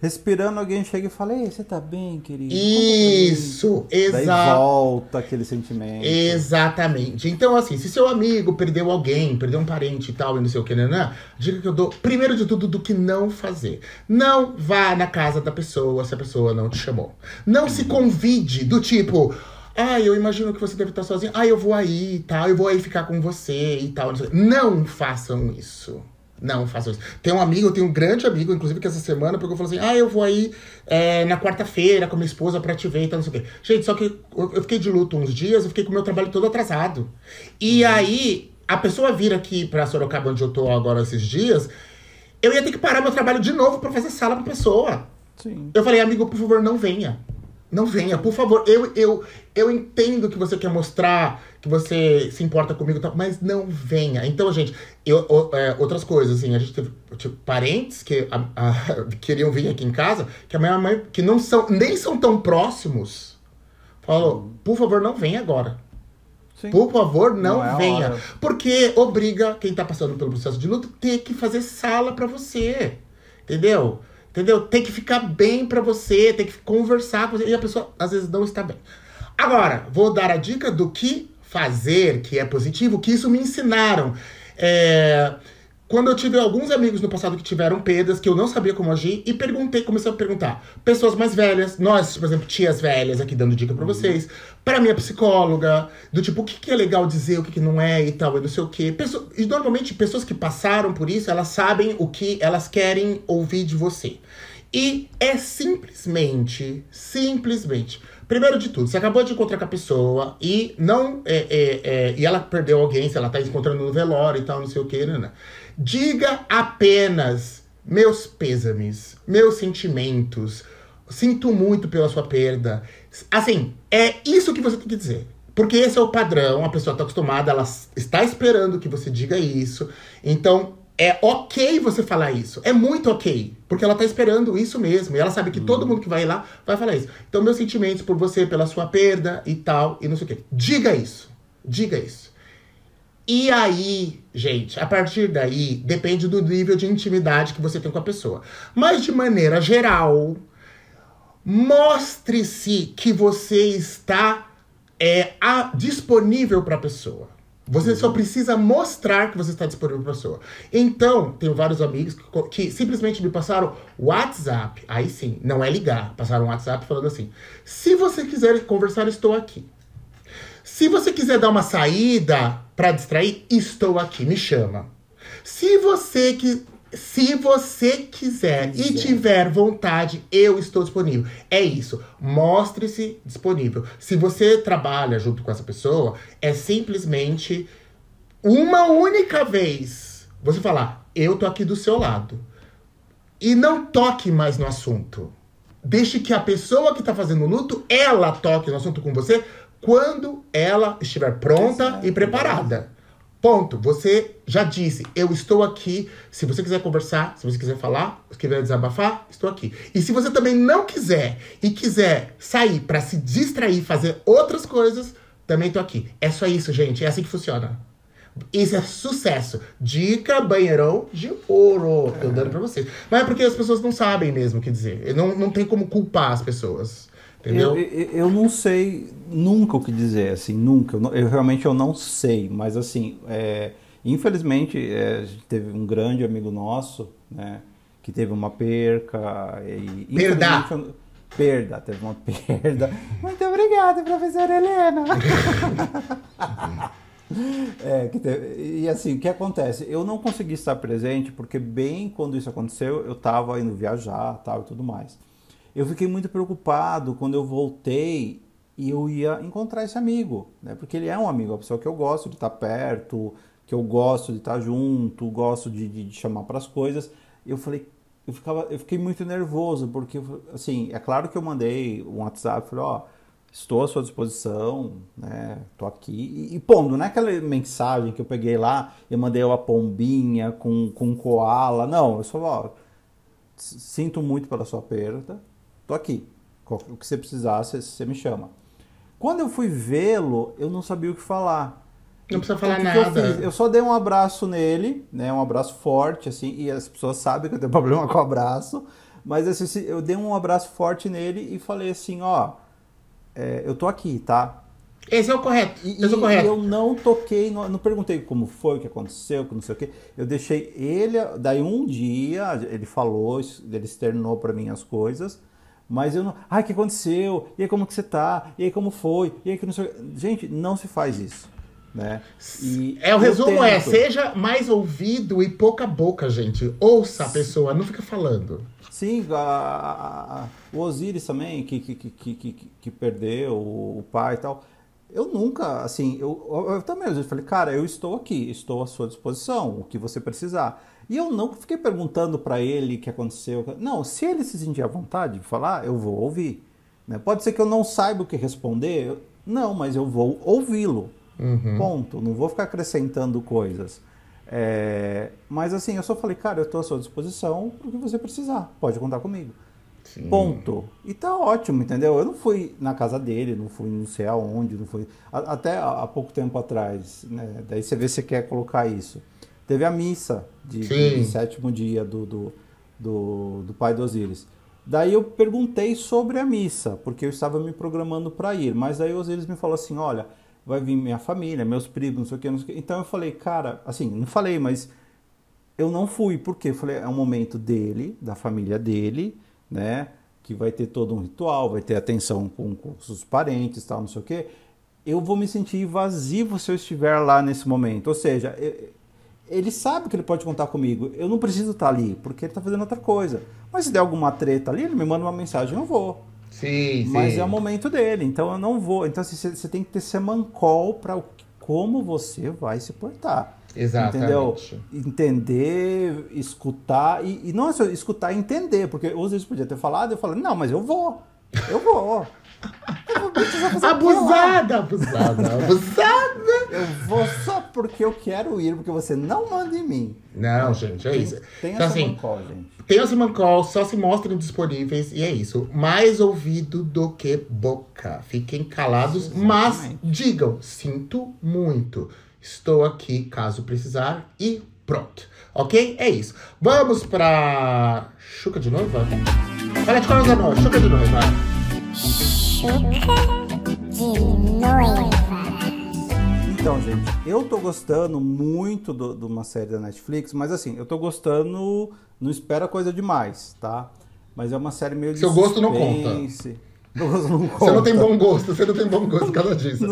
respirando, alguém chega e fala: Ei, você tá bem, querido? Isso, Daí exato. volta aquele sentimento. Exatamente. Então, assim, se seu amigo perdeu alguém, perdeu um parente e tal, e não sei o que, né, né? Dica que eu dou, primeiro de tudo, do que não fazer. Não vá na casa da pessoa se a pessoa não te chamou. Não se convide do tipo. Ah, eu imagino que você deve estar sozinho. Ah, eu vou aí e tal, eu vou aí ficar com você e tal. Não façam isso. Não façam isso. Tem um amigo, eu tenho um grande amigo, inclusive, que essa semana, porque eu falei assim: ah, eu vou aí é, na quarta-feira com minha esposa pra te ver e tal, não sei o quê. Gente, só que eu, eu fiquei de luto uns dias, eu fiquei com o meu trabalho todo atrasado. E aí, a pessoa vir aqui pra Sorocaba, onde eu tô agora esses dias, eu ia ter que parar meu trabalho de novo pra fazer sala pra pessoa. Sim. Eu falei, amigo, por favor, não venha. Não venha, por favor. Eu, eu, eu entendo que você quer mostrar que você se importa comigo, tal, mas não venha. Então, gente, eu, o- é, outras coisas, assim, a gente teve tipo, parentes que a- a- queriam vir aqui em casa, que a minha mãe, que não são, nem são tão próximos, falou, por favor, não venha agora. Sim. Por favor, não, Não é venha. Porque obriga quem tá passando pelo processo de luto ter que fazer sala pra você. Entendeu? Entendeu? Tem que ficar bem pra você, tem que conversar com você. E a pessoa às vezes não está bem. Agora, vou dar a dica do que fazer, que é positivo, que isso me ensinaram. É, Quando eu tive alguns amigos no passado que tiveram perdas, que eu não sabia como agir, e perguntei, comecei a perguntar. Pessoas mais velhas, nós, por exemplo, tias velhas aqui dando dica pra vocês, pra minha psicóloga, do tipo, o que, que é legal dizer, o que, que não é e tal, e não sei o quê. Pessoa- e normalmente, pessoas que passaram por isso, elas sabem o que elas querem ouvir de você. E é simplesmente, simplesmente. Primeiro de tudo, você acabou de encontrar com a pessoa e não. é, é, é, e ela perdeu alguém, se ela tá encontrando no velório e tal, não sei o que, né? né. Diga apenas meus pêsames, meus sentimentos. Sinto muito pela sua perda. Assim, é isso que você tem que dizer. Porque esse é o padrão, a pessoa está acostumada, ela está esperando que você diga isso. Então, é ok você falar isso. É muito ok. Porque ela tá esperando isso mesmo. E ela sabe que todo mundo que vai lá vai falar isso. Então, meus sentimentos por você, pela sua perda e tal, e não sei o quê. Diga isso. Diga isso. E aí, gente, a partir daí, depende do nível de intimidade que você tem com a pessoa. Mas, de maneira geral, mostre-se que você está é, a- disponível para a pessoa. Você só precisa mostrar que você está disponível para a pessoa. Então, tenho vários amigos que, que simplesmente me passaram WhatsApp. Aí sim, não é ligar. Passaram WhatsApp falando assim: se você quiser conversar, estou aqui. Se você quiser dar uma saída para distrair, estou aqui, me chama. Se você que se você quiser e tiver vontade, eu estou disponível. É isso. Mostre-se disponível. Se você trabalha junto com essa pessoa, é simplesmente uma única vez você falar: "Eu tô aqui do seu lado". E não toque mais no assunto. Deixe que a pessoa que está fazendo o luto, ela toque no assunto com você quando ela estiver pronta Exato. e preparada. Ponto. Você já disse, eu estou aqui. Se você quiser conversar, se você quiser falar, se quiser desabafar, estou aqui. E se você também não quiser e quiser sair para se distrair, fazer outras coisas, também estou aqui. É só isso, gente. É assim que funciona. Isso é sucesso. Dica banheirão de ouro. Tô dando pra vocês. Mas é porque as pessoas não sabem mesmo o que dizer. Não, não tem como culpar as pessoas. Entendeu? Eu, eu, eu não sei nunca o que dizer, assim, nunca. Eu, eu realmente eu não sei, mas assim, é, infelizmente é, teve um grande amigo nosso, né, que teve uma perca e Perda. Perda, teve uma perda. Muito obrigada, professora Helena. É, teve- e assim, o que acontece? Eu não consegui estar presente porque bem quando isso aconteceu, eu estava indo viajar tal, e tudo mais. Eu fiquei muito preocupado quando eu voltei e eu ia encontrar esse amigo, né? Porque ele é um amigo, uma pessoa que eu gosto de estar perto, que eu gosto de estar junto, gosto de, de, de chamar para as coisas. Eu falei, eu ficava, eu fiquei muito nervoso porque assim, é claro que eu mandei um WhatsApp, falei, ó, estou à sua disposição, né? Tô aqui. E, e pondo, não é aquela mensagem que eu peguei lá e mandei uma pombinha com, com koala. Não, eu só, ó, s- sinto muito pela sua perda, tô aqui. O que você precisar, você, você me chama. Quando eu fui vê-lo, eu não sabia o que falar. Não precisa Então, falar o que que eu nada. fiz? Eu só dei um abraço nele, né? Um abraço forte, assim, e as pessoas sabem que eu tenho problema com abraço. Mas assim, eu dei um abraço forte nele e falei assim, ó, é, eu tô aqui, tá? Esse é o correto. E, Esse é o correto. eu não toquei, não, não perguntei como foi, o que aconteceu, que não sei o quê. Eu deixei ele, daí um dia ele falou, ele externou para mim as coisas, mas eu não. Ai, o que aconteceu? E aí como que você tá? E aí como foi? E aí que não sei. Gente, não se faz isso. Né? E É, o resumo é, tento. seja mais ouvido e pouca boca, gente. Ouça a pessoa, não fica falando. Sim, a- a- a- o Osiris também, que, que, que, que, que- que perdeu o, o pai e tal. Eu nunca, assim, eu, eu, eu também, às vezes, falei, cara, eu estou aqui, estou à sua disposição, o que você precisar. E eu não fiquei perguntando pra ele o que aconteceu. Não, se ele se sentir à vontade de falar, eu vou ouvir. né? Pode ser que eu não saiba o que responder, eu- não, mas eu vou ouvi-lo. Ponto. Não vou ficar acrescentando coisas. É, mas assim, eu só falei, cara, eu estou à sua disposição para o que você precisar. Pode contar comigo. Sim. Ponto. E tá ótimo, entendeu? Eu não fui na casa dele, não fui não sei aonde, não fui. Até há pouco tempo atrás, né? Daí você vê se você quer colocar isso. Teve a missa de, de sétimo dia do, do, do, do pai do Osíris. Daí eu perguntei sobre a missa, porque eu estava me programando para ir. Mas daí o Osíris me falou assim: olha, vai vir minha família, meus primos, não sei o que, não sei o que. Então eu falei, cara, assim, não falei, mas eu não fui, porque eu falei, é um momento dele, da família dele, né? Que vai ter todo um ritual, vai ter atenção com, com os parentes, tal, não sei o quê. Eu vou me sentir invasivo se eu estiver lá nesse momento. Ou seja, e- ele sabe que ele pode contar comigo. Eu não preciso estar ali, porque ele está fazendo outra coisa. Mas se der alguma treta ali, ele me manda uma mensagem, eu vou. Sim, sim. Mas é o momento dele, então eu não vou. Então assim, você tem que ter semancol para como você vai se portar. Exatamente. Entendeu? Entender, escutar, e, e não é só escutar e entender, porque às vezes podia ter falado, eu falei, não, mas eu vou, eu vou. Eu vou lá? Abusada, abusada, abusada. Eu vou só porque eu quero ir, porque você não manda em mim. Não, gente, é Tem- isso. Tem Então, essa assim, gente. Tem os Mancol, só se mostrem disponíveis e é isso. Mais ouvido do que boca. Fiquem calados, mas Exatamente. digam: sinto muito. Estou aqui caso precisar e pronto. Ok? É isso. Vamos pra. Chuca de noiva? Olha de coisa não, chuca de noiva. de noiva. Então, gente, eu tô gostando muito de uma série da Netflix, mas assim, eu tô gostando, não espera coisa demais, tá? Mas é uma série meio de Seu gosto não conta. não conta. Você não tem bom gosto, você não tem bom gosto por causa disso.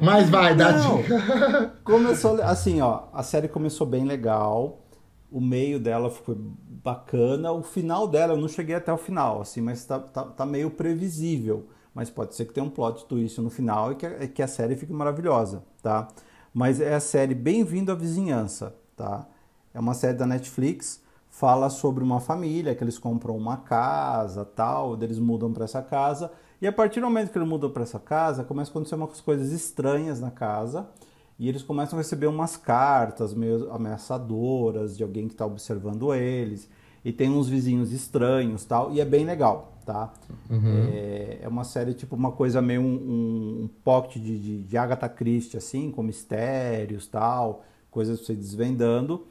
Mas vai, dá Não. dica. Começou, assim, ó, a série começou bem legal, o meio dela foi bacana, o final dela eu não cheguei até o final, assim, mas tá, tá, tá meio previsível. Mas pode ser que tenha um plot twist no final e que, a- que a série fique maravilhosa, tá? Mas é a série Bem-vindo à Vizinhança, tá? É uma série da Netflix, fala sobre uma família que eles compram uma casa, tal, eles mudam para essa casa e a partir do momento que eles mudam para essa casa, começa a acontecer umas coisas estranhas na casa e eles começam a receber umas cartas meio ameaçadoras de alguém que está observando eles e tem uns vizinhos estranhos, tal, e é bem legal, tá? É, é uma série tipo uma coisa meio um, um, pocket de, de, de Agatha Christie assim, com mistérios, tal, coisas pra você desvendando.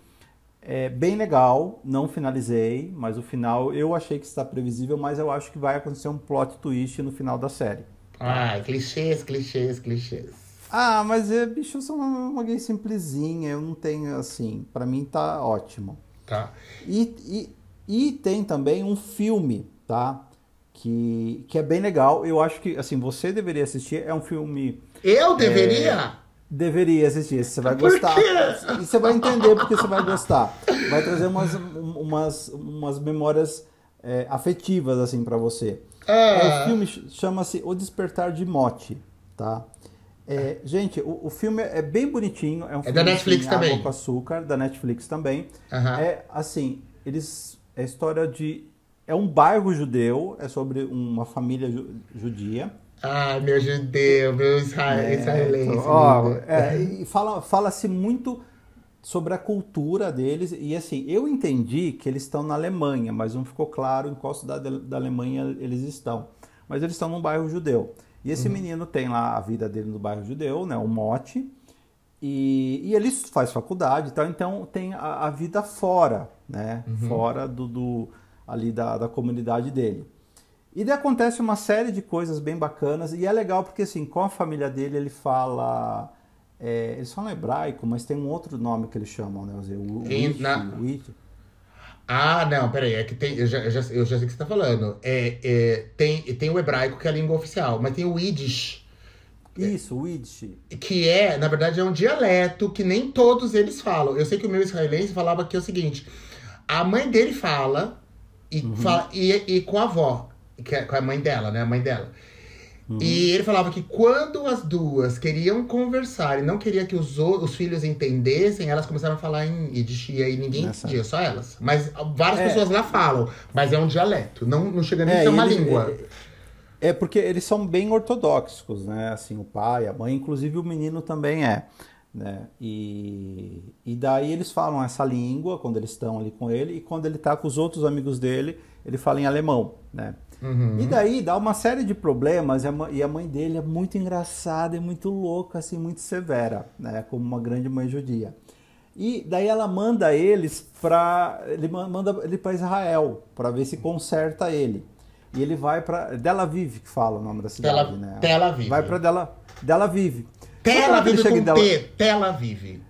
É bem legal, não finalizei, mas o final eu achei que está previsível, mas eu acho que vai acontecer um plot twist no final da série. Ai, clichês, clichês, clichês. Ah, mas é, bicho, eu sou uma, uma gay simplesinha, eu não tenho assim, pra mim tá ótimo. Tá. E, e, e tem também um filme, tá? Que, que é bem legal. Eu acho que, assim, você deveria assistir. É um filme. Eu deveria? Deveria assistir, você vai Por gostar. quê? E você vai entender porque você vai gostar. Vai trazer umas, umas, umas memórias é, afetivas, assim, pra você. Ah. É, o filme ch- chama-se O Despertar de Mote, tá? É, gente, o, o filme é bem bonitinho. É, um filme da Netflix assim, também. Água com açúcar, da Netflix também. Aham. É assim, eles é a história de é um bairro judeu, é sobre uma família ju- judia. Ai, meu judeu, meu isra... israelense. Então, ó, lindo. é, e fala fala-se muito sobre a cultura deles e assim, eu entendi que eles estão na Alemanha, mas não ficou claro em qual cidade da- Alemanha eles estão. Mas eles estão num bairro judeu. E esse menino tem lá a vida dele no bairro judeu, né, o mote. E, e ele faz faculdade e tal, então tem a, a vida fora, né? Fora do, do- ali da, da comunidade dele. E daí acontece uma série de coisas bem bacanas e é legal porque assim, com a família dele ele fala... É, eles falam hebraico, mas tem um outro nome que eles chamam, né? O, o, na- o. Ah, não, peraí, é que tem. Eu já, eu já, eu já sei o que você tá falando. É, é, tem, tem o hebraico, que é a língua oficial, mas tem o Yiddish, Isso, o Yiddish. que é, na verdade, é um dialeto que nem todos eles falam. Eu sei que o meu israelense falava que é o seguinte: a mãe dele fala, e, fala, e, e com a avó, que é com a mãe dela, né? A mãe dela. E ele falava que quando as duas queriam conversar e não queria que os, os filhos entendessem, elas começaram a falar em Yiddish e aí ninguém Nessa- entendia, só elas. Mas várias É. pessoas lá falam, mas é um dialeto, não, não chega nem a É, ser uma ele- língua. É, é porque eles são bem ortodoxos, né? Assim, o pai, a mãe, inclusive o menino também é. Né? E, e daí eles falam essa língua quando eles estão ali com ele, e quando ele tá com os outros amigos dele, ele fala em alemão, né? Uhum. E daí dá uma série de problemas, e a, ma- e a mãe dele é muito engraçada e muito louca, assim, muito severa, né? Como uma grande mãe judia. E daí ela manda eles para ele ma- manda ele para Israel para ver se conserta ele. E ele vai para Tel Aviv, que fala o nome da cidade, Tel- né? Tel Aviv. Vai para Dela Tel Aviv. Tel Só que a hora que ele Aviv chega com Tel- Aviv.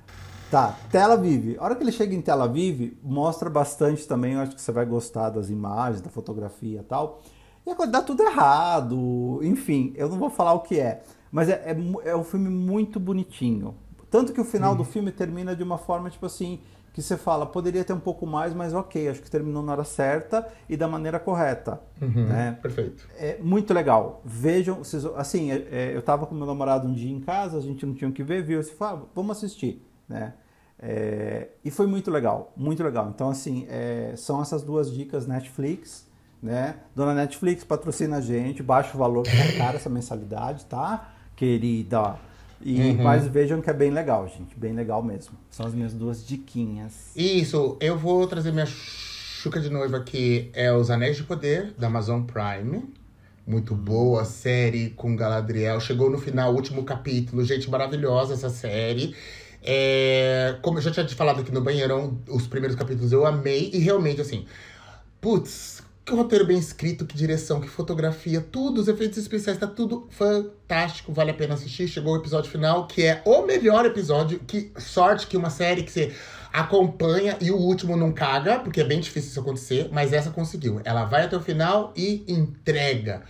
Tá, Tel Aviv. A hora que ele chega em Tel Aviv, mostra bastante também, eu acho que você vai gostar das imagens, da fotografia e tal. E agora dá tudo errado, enfim, eu não vou falar o que é. Mas é, é, é um filme muito bonitinho. Tanto que o final do filme termina de uma forma, tipo assim, que você fala, poderia ter um pouco mais, mas ok, acho que terminou na hora certa e da maneira correta. Uhum, Né? Perfeito. É muito legal. Vejam, vocês- assim, é- é, eu tava com meu namorado um dia em casa, a gente não tinha o que ver, viu? Você falou, ah, vamos assistir, né? É, e foi muito legal, muito legal. Então, assim, é, são essas duas dicas Netflix, né? Dona Netflix patrocina a gente, baixa o valor, cara essa mensalidade, tá? Querida. E, Mas vejam que é bem legal, gente, bem legal mesmo. São as minhas duas diquinhas. Isso, eu vou trazer minha chuca de noiva que é Os Anéis de Poder, da Amazon Prime. Muito boa série com Galadriel. Chegou no final, último capítulo. Gente, maravilhosa essa série. É, como eu já tinha te falado aqui no banheirão, os primeiros capítulos eu amei. E realmente, assim, putz, que roteiro bem escrito, que direção, que fotografia, tudo, os efeitos especiais, tá tudo fantástico, vale a pena assistir. Chegou o episódio final, que é o melhor episódio. Que sorte que uma série que você acompanha e o último não caga, porque é bem difícil isso acontecer, mas essa conseguiu. Ela vai até o final e entrega.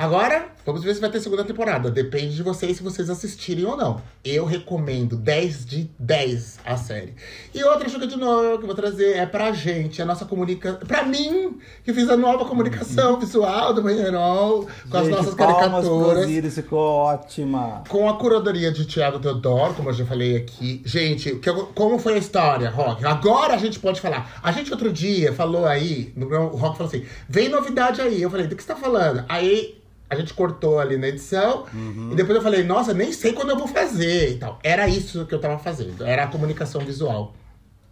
Agora, vamos ver se vai ter segunda temporada. Depende de vocês se vocês assistirem ou não. Eu recomendo 10 de 10 a série. E outra chuca de novo que eu vou trazer é pra gente, a nossa comunicação. Pra mim, que fiz a nova comunicação visual do Banheirol, com as Gente, nossas palmas pro caricaturas. Osiris, ficou ótima. Com a curadoria de Thiago Teodoro, como eu já falei aqui. Gente, que como foi a história, Rock? Agora a gente pode falar. A gente outro dia falou aí, no o Rock falou assim: vem novidade aí. Eu falei, do que você tá falando? Aí a gente cortou ali na edição. E depois eu falei, nossa, nem sei quando eu vou fazer e tal. Era isso que eu tava fazendo. Era a comunicação visual.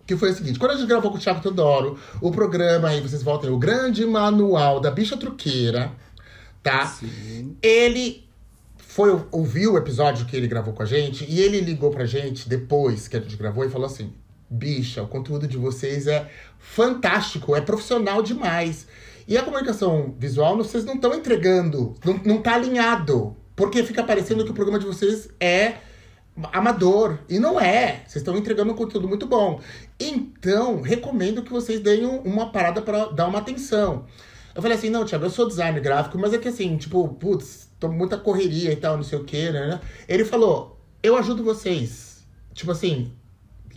Que foi o seguinte, quando a gente gravou com o Thiago Teodoro, o programa aí, vocês voltam, o grande manual da bicha truqueira, tá? Sim. Ele foi ouviu o episódio que ele gravou com a gente e ele ligou pra gente depois que a gente gravou e falou assim: Bicha, o conteúdo de vocês é fantástico, é profissional demais. E a comunicação visual, vocês não estão entregando, não, não tá alinhado. Porque fica parecendo que o programa de vocês é amador. E não é. Vocês estão entregando um conteúdo muito bom. Então, recomendo que vocês deem um- uma parada para dar uma atenção. Eu falei assim, não, Thiago, eu sou designer gráfico, mas é que assim, tipo, putz, tô muita correria e tal, não sei o que, né? Ele falou, eu ajudo vocês. Tipo assim,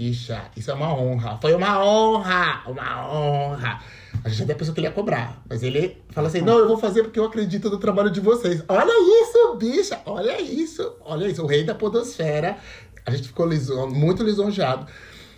bicha, isso é uma honra. Foi uma honra, uma honra. A gente até pensou que ele ia cobrar, mas ele fala assim, não, eu vou fazer porque eu acredito no trabalho de vocês. Olha isso, bicha, olha isso, olha isso, o rei da podosfera. A gente ficou lison- muito lisonjeado.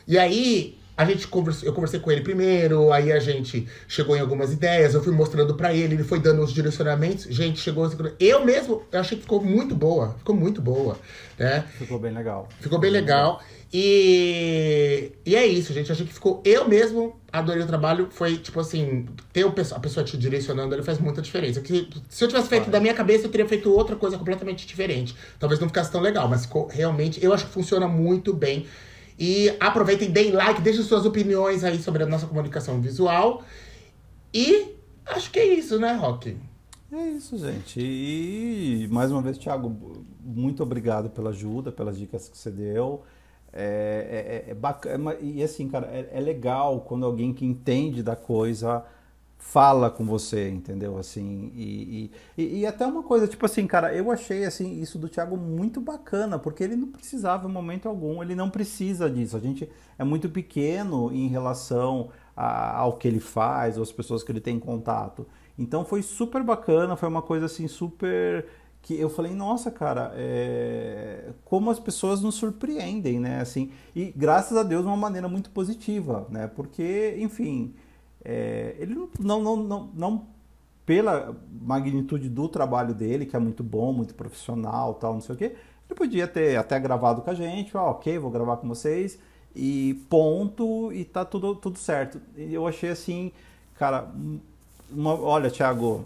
E aí, a gente conversou, eu conversei com ele primeiro, aí a gente chegou em algumas ideias, eu fui mostrando pra ele, ele foi dando os direcionamentos. Gente, chegou. Eu mesmo, eu achei que ficou muito boa, ficou muito boa, né? Ficou bem legal. Ficou bem legal. E, e é isso, gente. Achei que ficou. Eu mesmo adorei o trabalho. Foi tipo assim: ter o a pessoa te direcionando ele faz muita diferença. Se eu tivesse feito da minha cabeça, eu teria feito outra coisa completamente diferente. Talvez não ficasse tão legal, mas ficou realmente. Eu acho que funciona muito bem. E aproveitem, deem like, deixem suas opiniões aí sobre a nossa comunicação visual. E acho que é isso, né, Rock? É isso, gente. E mais uma vez, Thiago, muito obrigado pela ajuda, pelas dicas que você deu. É, é, é bacana. E assim, cara, é, é, legal quando alguém que entende da coisa fala com você, entendeu? Assim, e, e, e, até uma coisa, tipo assim, cara, eu achei assim isso do Thiago muito bacana, porque ele não precisava em momento algum, ele não precisa disso. A gente é muito pequeno em relação a, ao que ele faz, ou as pessoas que ele tem contato. Então foi super bacana, foi uma coisa assim super que eu falei, nossa, cara, é... como as pessoas nos surpreendem, né? Assim, e graças a Deus de uma maneira muito positiva, né? Porque, enfim, é... ele não, não, não, não, pela magnitude do trabalho dele, que é muito bom, muito profissional, tal, não sei o quê, ele podia ter até gravado com a gente, ah, ok, vou gravar com vocês, e ponto, e tá tudo, tudo certo. E eu achei assim, cara, uma, olha, Thiago,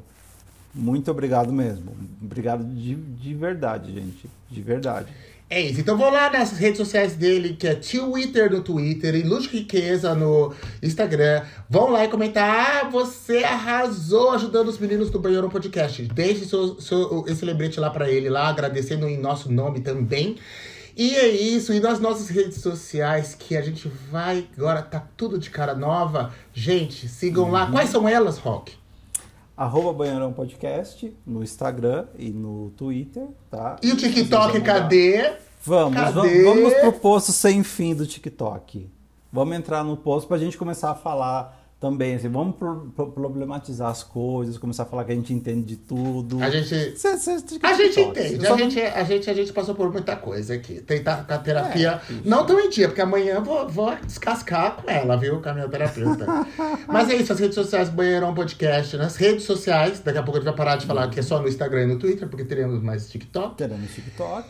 muito obrigado mesmo. Obrigado de, de verdade, gente. De verdade. É isso. Então vou lá nas redes sociais dele, que é Twitter no Twitter e Luz Riqueza no Instagram. Vão lá e comentar. Ah, você arrasou ajudando os meninos do Banheiro Podcast. Deixe seu, seu, esse lembrete lá para ele, lá, agradecendo em nosso nome também. E é isso, e nas nossas redes sociais, que a gente vai agora, tá tudo de cara nova. Gente, sigam uhum. lá. Quais são elas, Rock? Arroba Banheirão Podcast no Instagram e no Twitter, tá? E o TikTok, cadê? Vamos, cadê? vamos, vamos pro posto sem fim do TikTok. Vamos entrar no posto pra gente começar a falar também, assim, vamos pro, pro, problematizar as coisas, começar a falar que a gente entende de tudo. A gente, cê, cê, a gente entende, a gente, a, gente, a gente passou por muita coisa aqui. Tentar com a terapia, é, não tão em dia, porque amanhã vou, vou descascar com ela, viu, com a minha terapeuta. Mas é isso, as redes sociais, Banheirão Podcast, nas redes sociais, daqui a pouco a gente vai parar de falar que é só no Instagram e no Twitter, porque teremos mais TikTok. Teremos TikTok.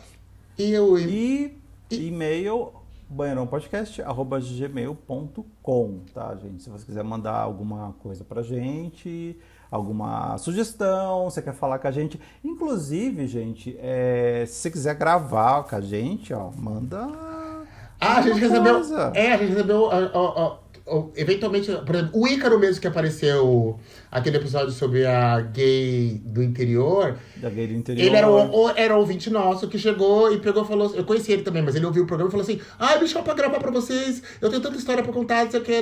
E eu... E, e e-mail banheirãopodcast.gmail.com, tá, gente? Se você quiser mandar alguma coisa pra gente, alguma sugestão, você quer falar com a gente. Inclusive, gente, é, se você quiser gravar com a gente, ó, manda. Ah, a gente recebeu. É, a gente recebeu. Ó, ó, eventualmente, por exemplo, o Ícaro mesmo que apareceu aquele episódio sobre a gay do interior. Da gay do interior. Ele era, o, era um ouvinte nosso que chegou e pegou e falou. Eu conheci ele também, mas ele ouviu o programa e falou assim: ai, ah, me chama pra gravar pra vocês, eu tenho tanta história pra contar, não sei o que.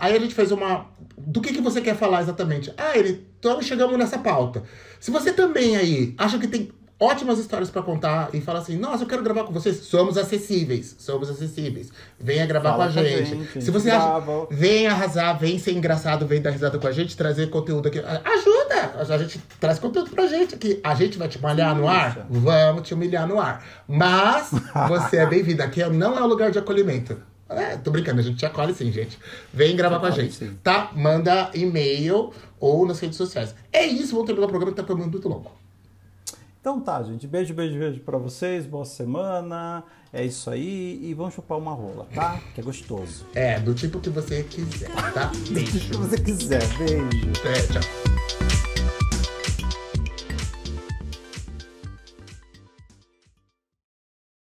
Aí a gente fez uma. Do que, que você quer falar exatamente? Ah, ele. Então chegamos nessa pauta. Se você também aí acha que tem ótimas histórias para contar e fala assim: Nossa, eu quero gravar com vocês. Somos acessíveis. Somos acessíveis. Venha gravar fala com a gente. gente. Se você acha, vem arrasar, vem ser engraçado, vem dar risada com a gente, trazer conteúdo aqui. Ajuda! A gente traz conteúdo pra gente aqui. A gente vai te malhar no ar? Vamos te humilhar no ar. Mas você é bem-vindo. Aqui não é um lugar de acolhimento. É, tô brincando, a gente te acolhe sim, gente. Vem gravar com a gente, sim. tá? Manda e-mail ou nas redes sociais. É isso, vamos terminar o programa que tá muito longo. Então tá, gente. Beijo, beijo, beijo pra vocês. Boa semana. É isso aí. E vamos chupar uma rola, tá? Que é gostoso. É, do tipo que você quiser, tá? Beijo. do tipo que você quiser. Beijo. É, tchau.